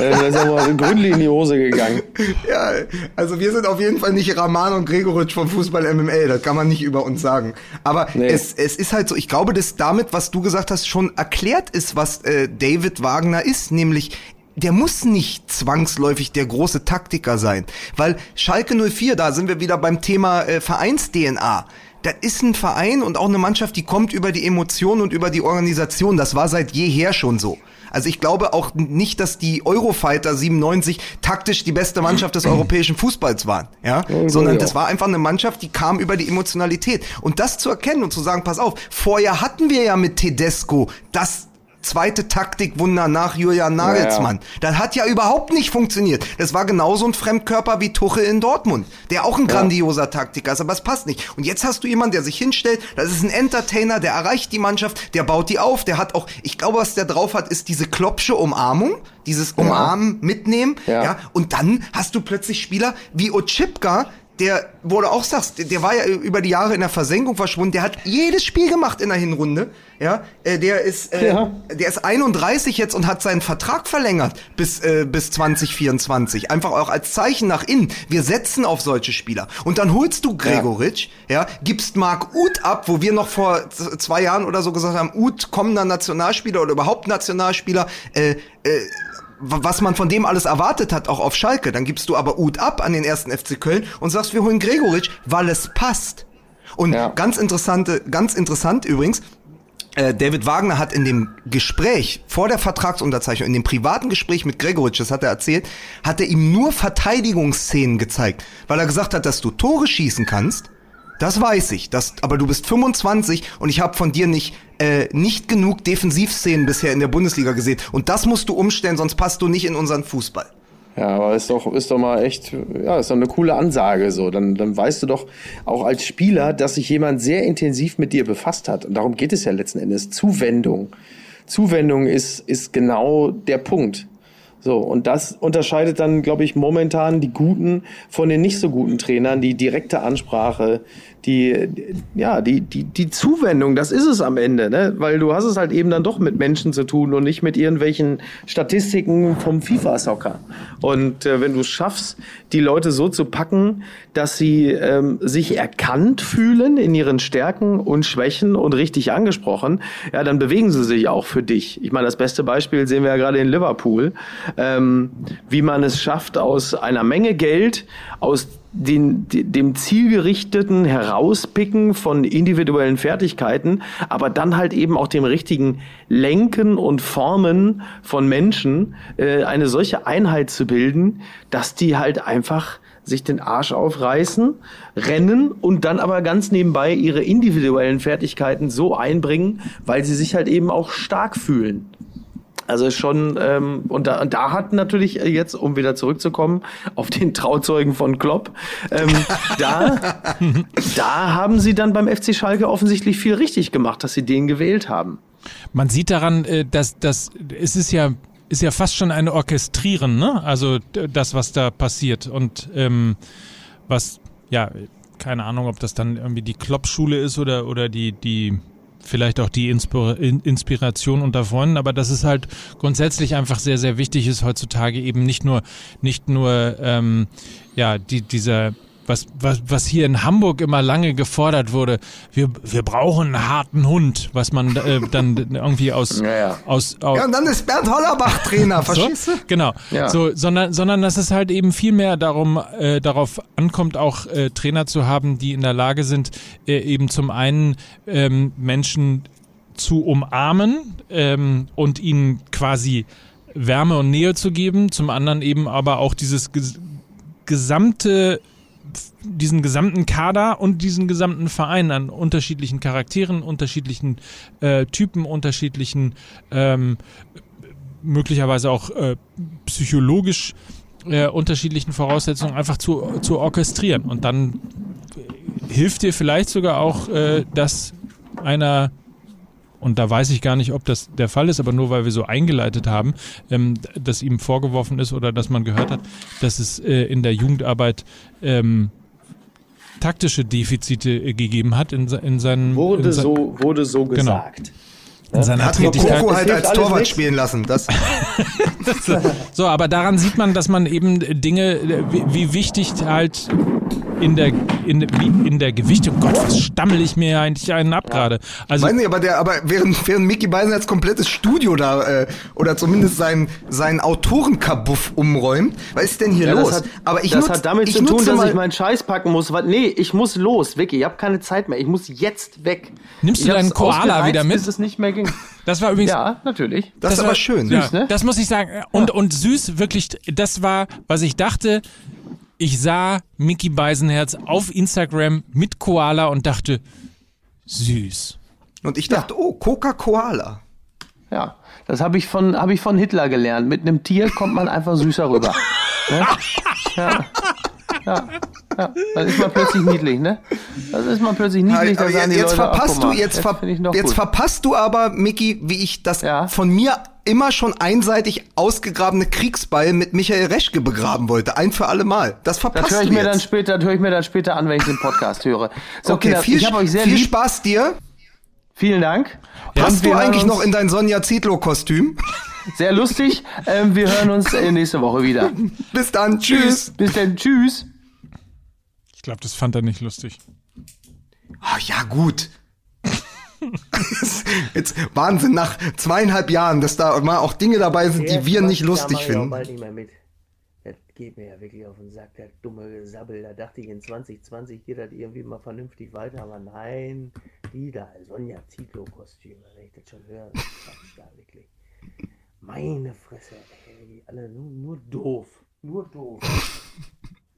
äh, das ist mal gründlich in die Hose gegangen. Ja, also wir sind auf jeden Fall nicht Rahman und Gregoritsch vom Fußball MML, das kann man nicht über uns sagen. Aber Nee. es, es ist halt so, ich glaube, dass damit, was du gesagt hast, schon erklärt ist, was äh, David Wagner ist, nämlich der muss nicht zwangsläufig der große Taktiker sein, weil Schalke 04, da sind wir wieder beim Thema äh, Vereins-DNA. das ist ein Verein und auch eine Mannschaft, die kommt über die Emotionen und über die Organisation. Das war seit jeher schon so. Also ich glaube auch nicht, dass die Eurofighter 97 taktisch die beste Mannschaft des europäischen Fußballs waren, ja, sondern das war einfach eine Mannschaft, die kam über die Emotionalität. Und das zu erkennen und zu sagen, pass auf, vorher hatten wir ja mit Tedesco das zweite Taktikwunder nach Julian Nagelsmann. Das hat ja überhaupt nicht funktioniert. Das war genauso ein Fremdkörper wie Tuchel in Dortmund, der auch ein grandioser Taktiker ist, aber es passt nicht. Und jetzt hast du jemanden, der sich hinstellt, das ist ein Entertainer, der erreicht die Mannschaft, der baut die auf, der hat auch, ich glaube, was der drauf hat, ist diese klopsche Umarmung, dieses Umarmen, mitnehmen, ja. Ja. Und dann hast du plötzlich Spieler wie Ochipka, der, wo du auch sagst, der- war ja über die Jahre in der Versenkung verschwunden, der hat jedes Spiel gemacht in der Hinrunde, ja, äh, der ist, äh, Ja. der ist 31 jetzt und hat seinen Vertrag verlängert bis, äh, bis 2024. Einfach auch als Zeichen nach innen. Wir setzen auf solche Spieler. Und dann holst du Gregoritsch, ja, gibst Marc Uth ab, wo wir noch vor zwei Jahren oder so gesagt haben, Uth kommender Nationalspieler oder überhaupt Nationalspieler, äh, äh, was man von dem alles erwartet hat, auch auf Schalke. Dann gibst du aber Uth ab an den ersten FC Köln und sagst, wir holen Gregoritsch, weil es passt. Und Ja. ganz interessante, ganz interessant übrigens, äh, David Wagner hat in dem Gespräch vor der Vertragsunterzeichnung, in dem privaten Gespräch mit Gregoritsch, das hat er erzählt, hat er ihm nur Verteidigungsszenen gezeigt, weil er gesagt hat, dass du Tore schießen kannst. Das weiß ich, das, aber du bist 25 und ich habe von dir nicht äh, nicht genug Defensivszenen bisher in der Bundesliga gesehen und das musst du umstellen, sonst passt du nicht in unseren Fußball. Ja, aber ist doch, ist doch mal echt, ja, ist doch eine coole Ansage so. Dann, dann weißt du doch auch als Spieler, dass sich jemand sehr intensiv mit dir befasst hat. Und darum geht es ja letzten Endes. Zuwendung. Zuwendung ist, ist genau der Punkt. So, und das unterscheidet dann, glaube ich, momentan die guten von den nicht so guten Trainern, die direkte Ansprache, die, ja, die, die, die Zuwendung, das ist es am Ende, ne? Weil du hast es halt eben dann doch mit Menschen zu tun und nicht mit irgendwelchen Statistiken vom FIFA-Soccer. Und äh, wenn du es schaffst, die Leute so zu packen, dass sie ähm, sich erkannt fühlen in ihren Stärken und Schwächen und richtig angesprochen, ja, dann bewegen sie sich auch für dich. Ich meine, das beste Beispiel sehen wir ja gerade in Liverpool, ähm, wie man es schafft, aus einer Menge Geld, aus den, de- dem zielgerichteten Herauspicken von individuellen Fertigkeiten, aber dann halt eben auch dem richtigen Lenken und Formen von Menschen, äh, eine solche Einheit zu bilden, dass die halt einfach sich den Arsch aufreißen, rennen und dann aber ganz nebenbei ihre individuellen Fertigkeiten so einbringen, weil sie sich halt eben auch stark fühlen. Also schon, ähm, und, da, und da hat natürlich jetzt, um wieder zurückzukommen, auf den Trauzeugen von Klopp, ähm, (laughs) da, da haben sie dann beim FC Schalke offensichtlich viel richtig gemacht, dass sie den gewählt haben. Man sieht daran, äh, dass, dass es ist ja ist ja fast schon ein Orchestrieren, ne? Also das, was da passiert und ähm, was ja keine Ahnung, ob das dann irgendwie die Klopp-Schule ist oder oder die die vielleicht auch die Inspir In- Inspiration unter Freunden, aber dass es halt grundsätzlich einfach sehr sehr wichtig ist heutzutage eben nicht nur nicht nur ähm, ja die dieser was, was, was hier in Hamburg immer lange gefordert wurde, wir, wir brauchen einen harten Hund, was man äh, dann irgendwie aus, Ja, ja. aus, aus Ja, und dann ist Bernd Hollerbach Trainer, (laughs) verstehst du? so? Genau. Ja. So, sondern, sondern dass es halt eben viel mehr darum, äh, darauf ankommt, auch äh, Trainer zu haben, die in der Lage sind, äh, eben zum einen ähm, Menschen zu umarmen ähm, und ihnen quasi Wärme und Nähe zu geben, zum anderen eben aber auch dieses ges gesamte diesen gesamten Kader und diesen gesamten Verein an unterschiedlichen Charakteren, unterschiedlichen äh, Typen, unterschiedlichen ähm, möglicherweise auch äh, psychologisch äh, unterschiedlichen Voraussetzungen einfach zu, zu orchestrieren. Und dann hilft dir vielleicht sogar auch, äh, dass einer, und da weiß ich gar nicht, ob das der Fall ist, aber nur weil wir so eingeleitet haben, ähm, dass ihm vorgeworfen ist oder dass man gehört hat, dass es äh, in der Jugendarbeit ähm, taktische Defizite äh, gegeben hat in, in seinen Wurde in se- so, wurde so gesagt. in seiner Hat Tätigkeit. Koko halt als Torwart nichts. spielen lassen. (laughs) (laughs) Das, So, aber daran sieht man, dass man eben Dinge, wie, wie wichtig halt in der, in, in der Gewichtung. Gott, was stammel ich mir eigentlich einen ab gerade. Also, Weiß nicht, aber der, aber während, während Mickey Beisenherz komplettes Studio da, äh, oder zumindest sein, sein Autorenkabuff umräumt, was ist denn hier Ja, los? das hat, aber ich das nutz- hat damit ich zu tun, dass mal, ich meinen Scheiß packen muss. Weil, nee, ich muss los, Vicky. Ich habe keine Zeit mehr. Ich muss jetzt weg. Nimmst du ich hab's deinen Koala wieder mit? Bis es nicht mehr ging. das war übrigens Ja, natürlich. das, ist war- aber schön. Ja, Süß, ne? Das muss ich sagen. Und, und süß, wirklich, das war, was ich dachte. Ich sah Mickey Beisenherz auf Instagram mit Koala und dachte, süß. Und ich dachte, oh, Coca-Cola. Ja, das habe ich von habe ich von Hitler gelernt. Mit einem Tier kommt man einfach süßer rüber. (laughs) ne? Ja. Ja. Ja. Dann ist man plötzlich niedlich, ne? Das ist man plötzlich niedlich. Aber jetzt, Leute, verpasst du, mal, jetzt, ver verpasst du aber, Mickey, wie ich das Ja. von mir immer schon einseitig ausgegrabene Kriegsbeil mit Michael Reschke begraben wollte. Ein für alle Mal. Das verpasst Das höre ich mir jetzt. dann später, das höre ich mir dann später an, wenn ich den Podcast höre. So, okay, Kinder, viel, ich habe euch sehr viel lieb. Spaß dir. Vielen Dank. Passt Und wir du eigentlich noch in dein Sonja Zietlow-Kostüm? Sehr lustig. Ähm, wir hören uns äh, nächste Woche wieder. Bis dann. Tschüss. Bis dann. Tschüss. Ich glaube, das fand er nicht lustig. Ah, ja, gut. (laughs) Jetzt Wahnsinn, nach zweieinhalb Jahren, dass da mal auch Dinge dabei sind, die wir nicht lustig da finden. bald nicht mehr mit. Das geht mir ja wirklich auf den Sack, der dumme Gesabbel. Da dachte ich, in 2020 geht das irgendwie mal vernünftig weiter, aber nein, wieder Sonja Zietlow-Kostüme, wenn ich das schon höre. Das ist da wirklich. Meine Fresse, ey, die alle nur, nur doof. Nur doof.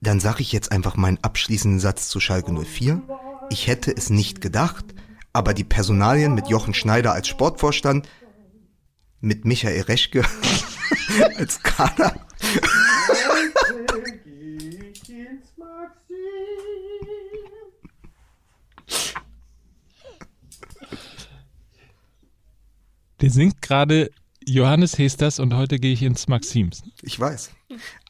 Dann sage ich jetzt einfach meinen abschließenden Satz zu Schalke 04. Ich hätte es nicht gedacht, aber die Personalien mit Jochen Schneider als Sportvorstand, mit Michael Reschke (laughs) als Kader. Der singt gerade Johannes Hesters und heute gehe ich ins Maxims. Ich weiß.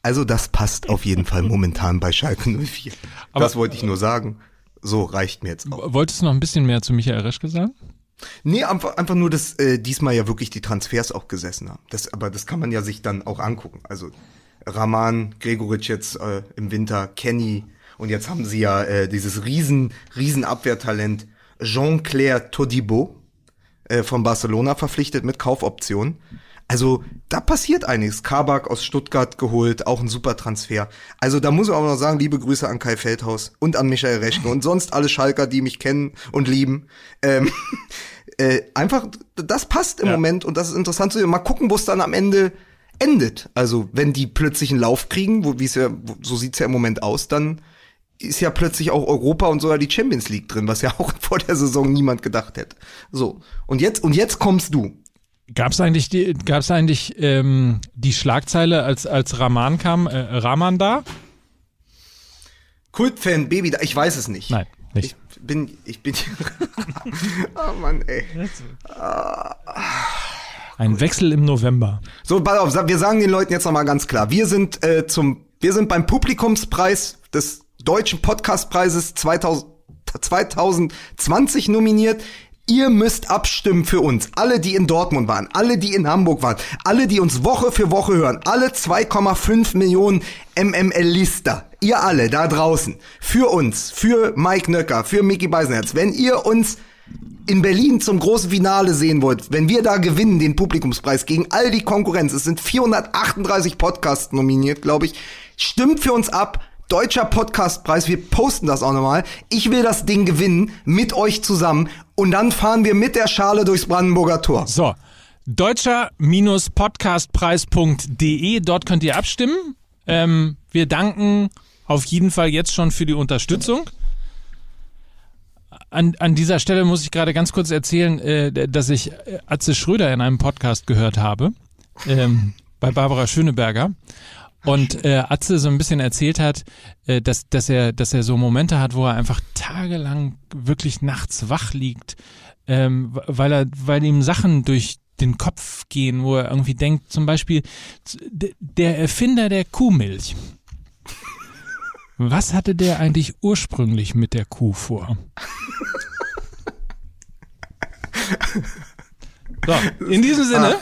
Also das passt auf jeden Fall momentan bei Schalke 04. Aber- das wollte ich nur sagen. So reicht mir jetzt auch. Wolltest du noch ein bisschen mehr zu Michael Reschke sagen? Nee, einfach, einfach nur, dass äh, diesmal ja wirklich die Transfers auch gesessen haben. Das, aber das kann man ja sich dann auch angucken. Also Raman, Gregoritsch jetzt äh, im Winter, Kenny und jetzt haben sie ja äh, dieses riesen, riesen Abwehrtalent Jean-Claire Todibo äh, von Barcelona verpflichtet mit Kaufoption. Also da passiert einiges. Kabak aus Stuttgart geholt, auch ein super Transfer. Also da muss ich auch noch sagen, liebe Grüße an Kai Feldhaus und an Michael Reschke und sonst alle Schalker, die mich kennen und lieben. Ähm, (laughs) äh, einfach, das passt im Ja. Moment und das ist interessant zu sehen. Mal gucken, wo es dann am Ende endet. Also wenn die plötzlich einen Lauf kriegen, wo, wie es ja, so sieht's ja im Moment aus, dann ist ja plötzlich auch Europa und sogar die Champions League drin, was ja (laughs) auch vor der Saison niemand gedacht hätte. So. Und jetzt, und jetzt kommst du. Gab es eigentlich, die, gab's eigentlich ähm, die Schlagzeile, als, als Rahman kam, äh, Rahman da? Kultfan, Baby, da- ich weiß es nicht. Nein, nicht. Ich bin, ich bin, (laughs) oh Mann, ey. Ein Wechsel im November. So, pass auf, wir sagen den Leuten jetzt nochmal ganz klar. Wir sind äh, zum, wir sind beim Publikumspreis des Deutschen Podcastpreises 2000, 2020 nominiert. Ihr müsst abstimmen für uns. Alle, die in Dortmund waren, alle, die in Hamburg waren, alle, die uns Woche für Woche hören, alle 2,5 Millionen MML-Lister. Ihr alle da draußen. Für uns, für Mike Nöcker, für Mickey Beisenherz. Wenn ihr uns in Berlin zum großen Finale sehen wollt, wenn wir da gewinnen, den Publikumspreis gegen all die Konkurrenz, es sind 438 Podcasts nominiert, glaube ich, stimmt für uns ab. Deutscher Podcastpreis, wir posten das auch nochmal. Ich will das Ding gewinnen mit euch zusammen und dann fahren wir mit der Schale durchs Brandenburger Tor. So, deutscher-podcastpreis.de, dort könnt ihr abstimmen. Ähm, wir danken auf jeden Fall jetzt schon für die Unterstützung. An, an dieser Stelle muss ich gerade ganz kurz erzählen, äh, dass ich äh, Atze Schröder in einem Podcast gehört habe, ähm, bei Barbara Schöneberger. Und äh, Atze so ein bisschen erzählt hat, äh, dass, dass, er, dass er so Momente hat, wo er einfach tagelang wirklich nachts wach liegt, ähm, weil, er, weil ihm Sachen durch den Kopf gehen, wo er irgendwie denkt, zum Beispiel der Erfinder der Kuhmilch. Was hatte der eigentlich ursprünglich mit der Kuh vor? So, in diesem Sinne,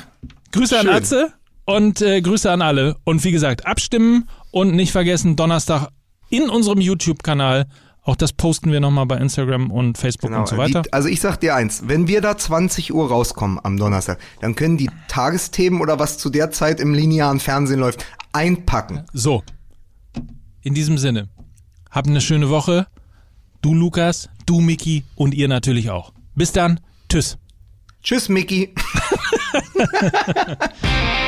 Grüße an schön. Atze und äh, Grüße an alle. Und wie gesagt, abstimmen und nicht vergessen, Donnerstag in unserem YouTube-Kanal. Auch das posten wir nochmal bei Instagram und Facebook und so weiter. Die, also ich sag dir eins, wenn wir da 20 Uhr rauskommen am Donnerstag, dann können die Tagesthemen oder was zu der Zeit im linearen Fernsehen läuft, einpacken. So. In diesem Sinne. Habt eine schöne Woche. Du Lukas, du Miki und ihr natürlich auch. Bis dann. Tschüss. Tschüss, Mickey. (laughs)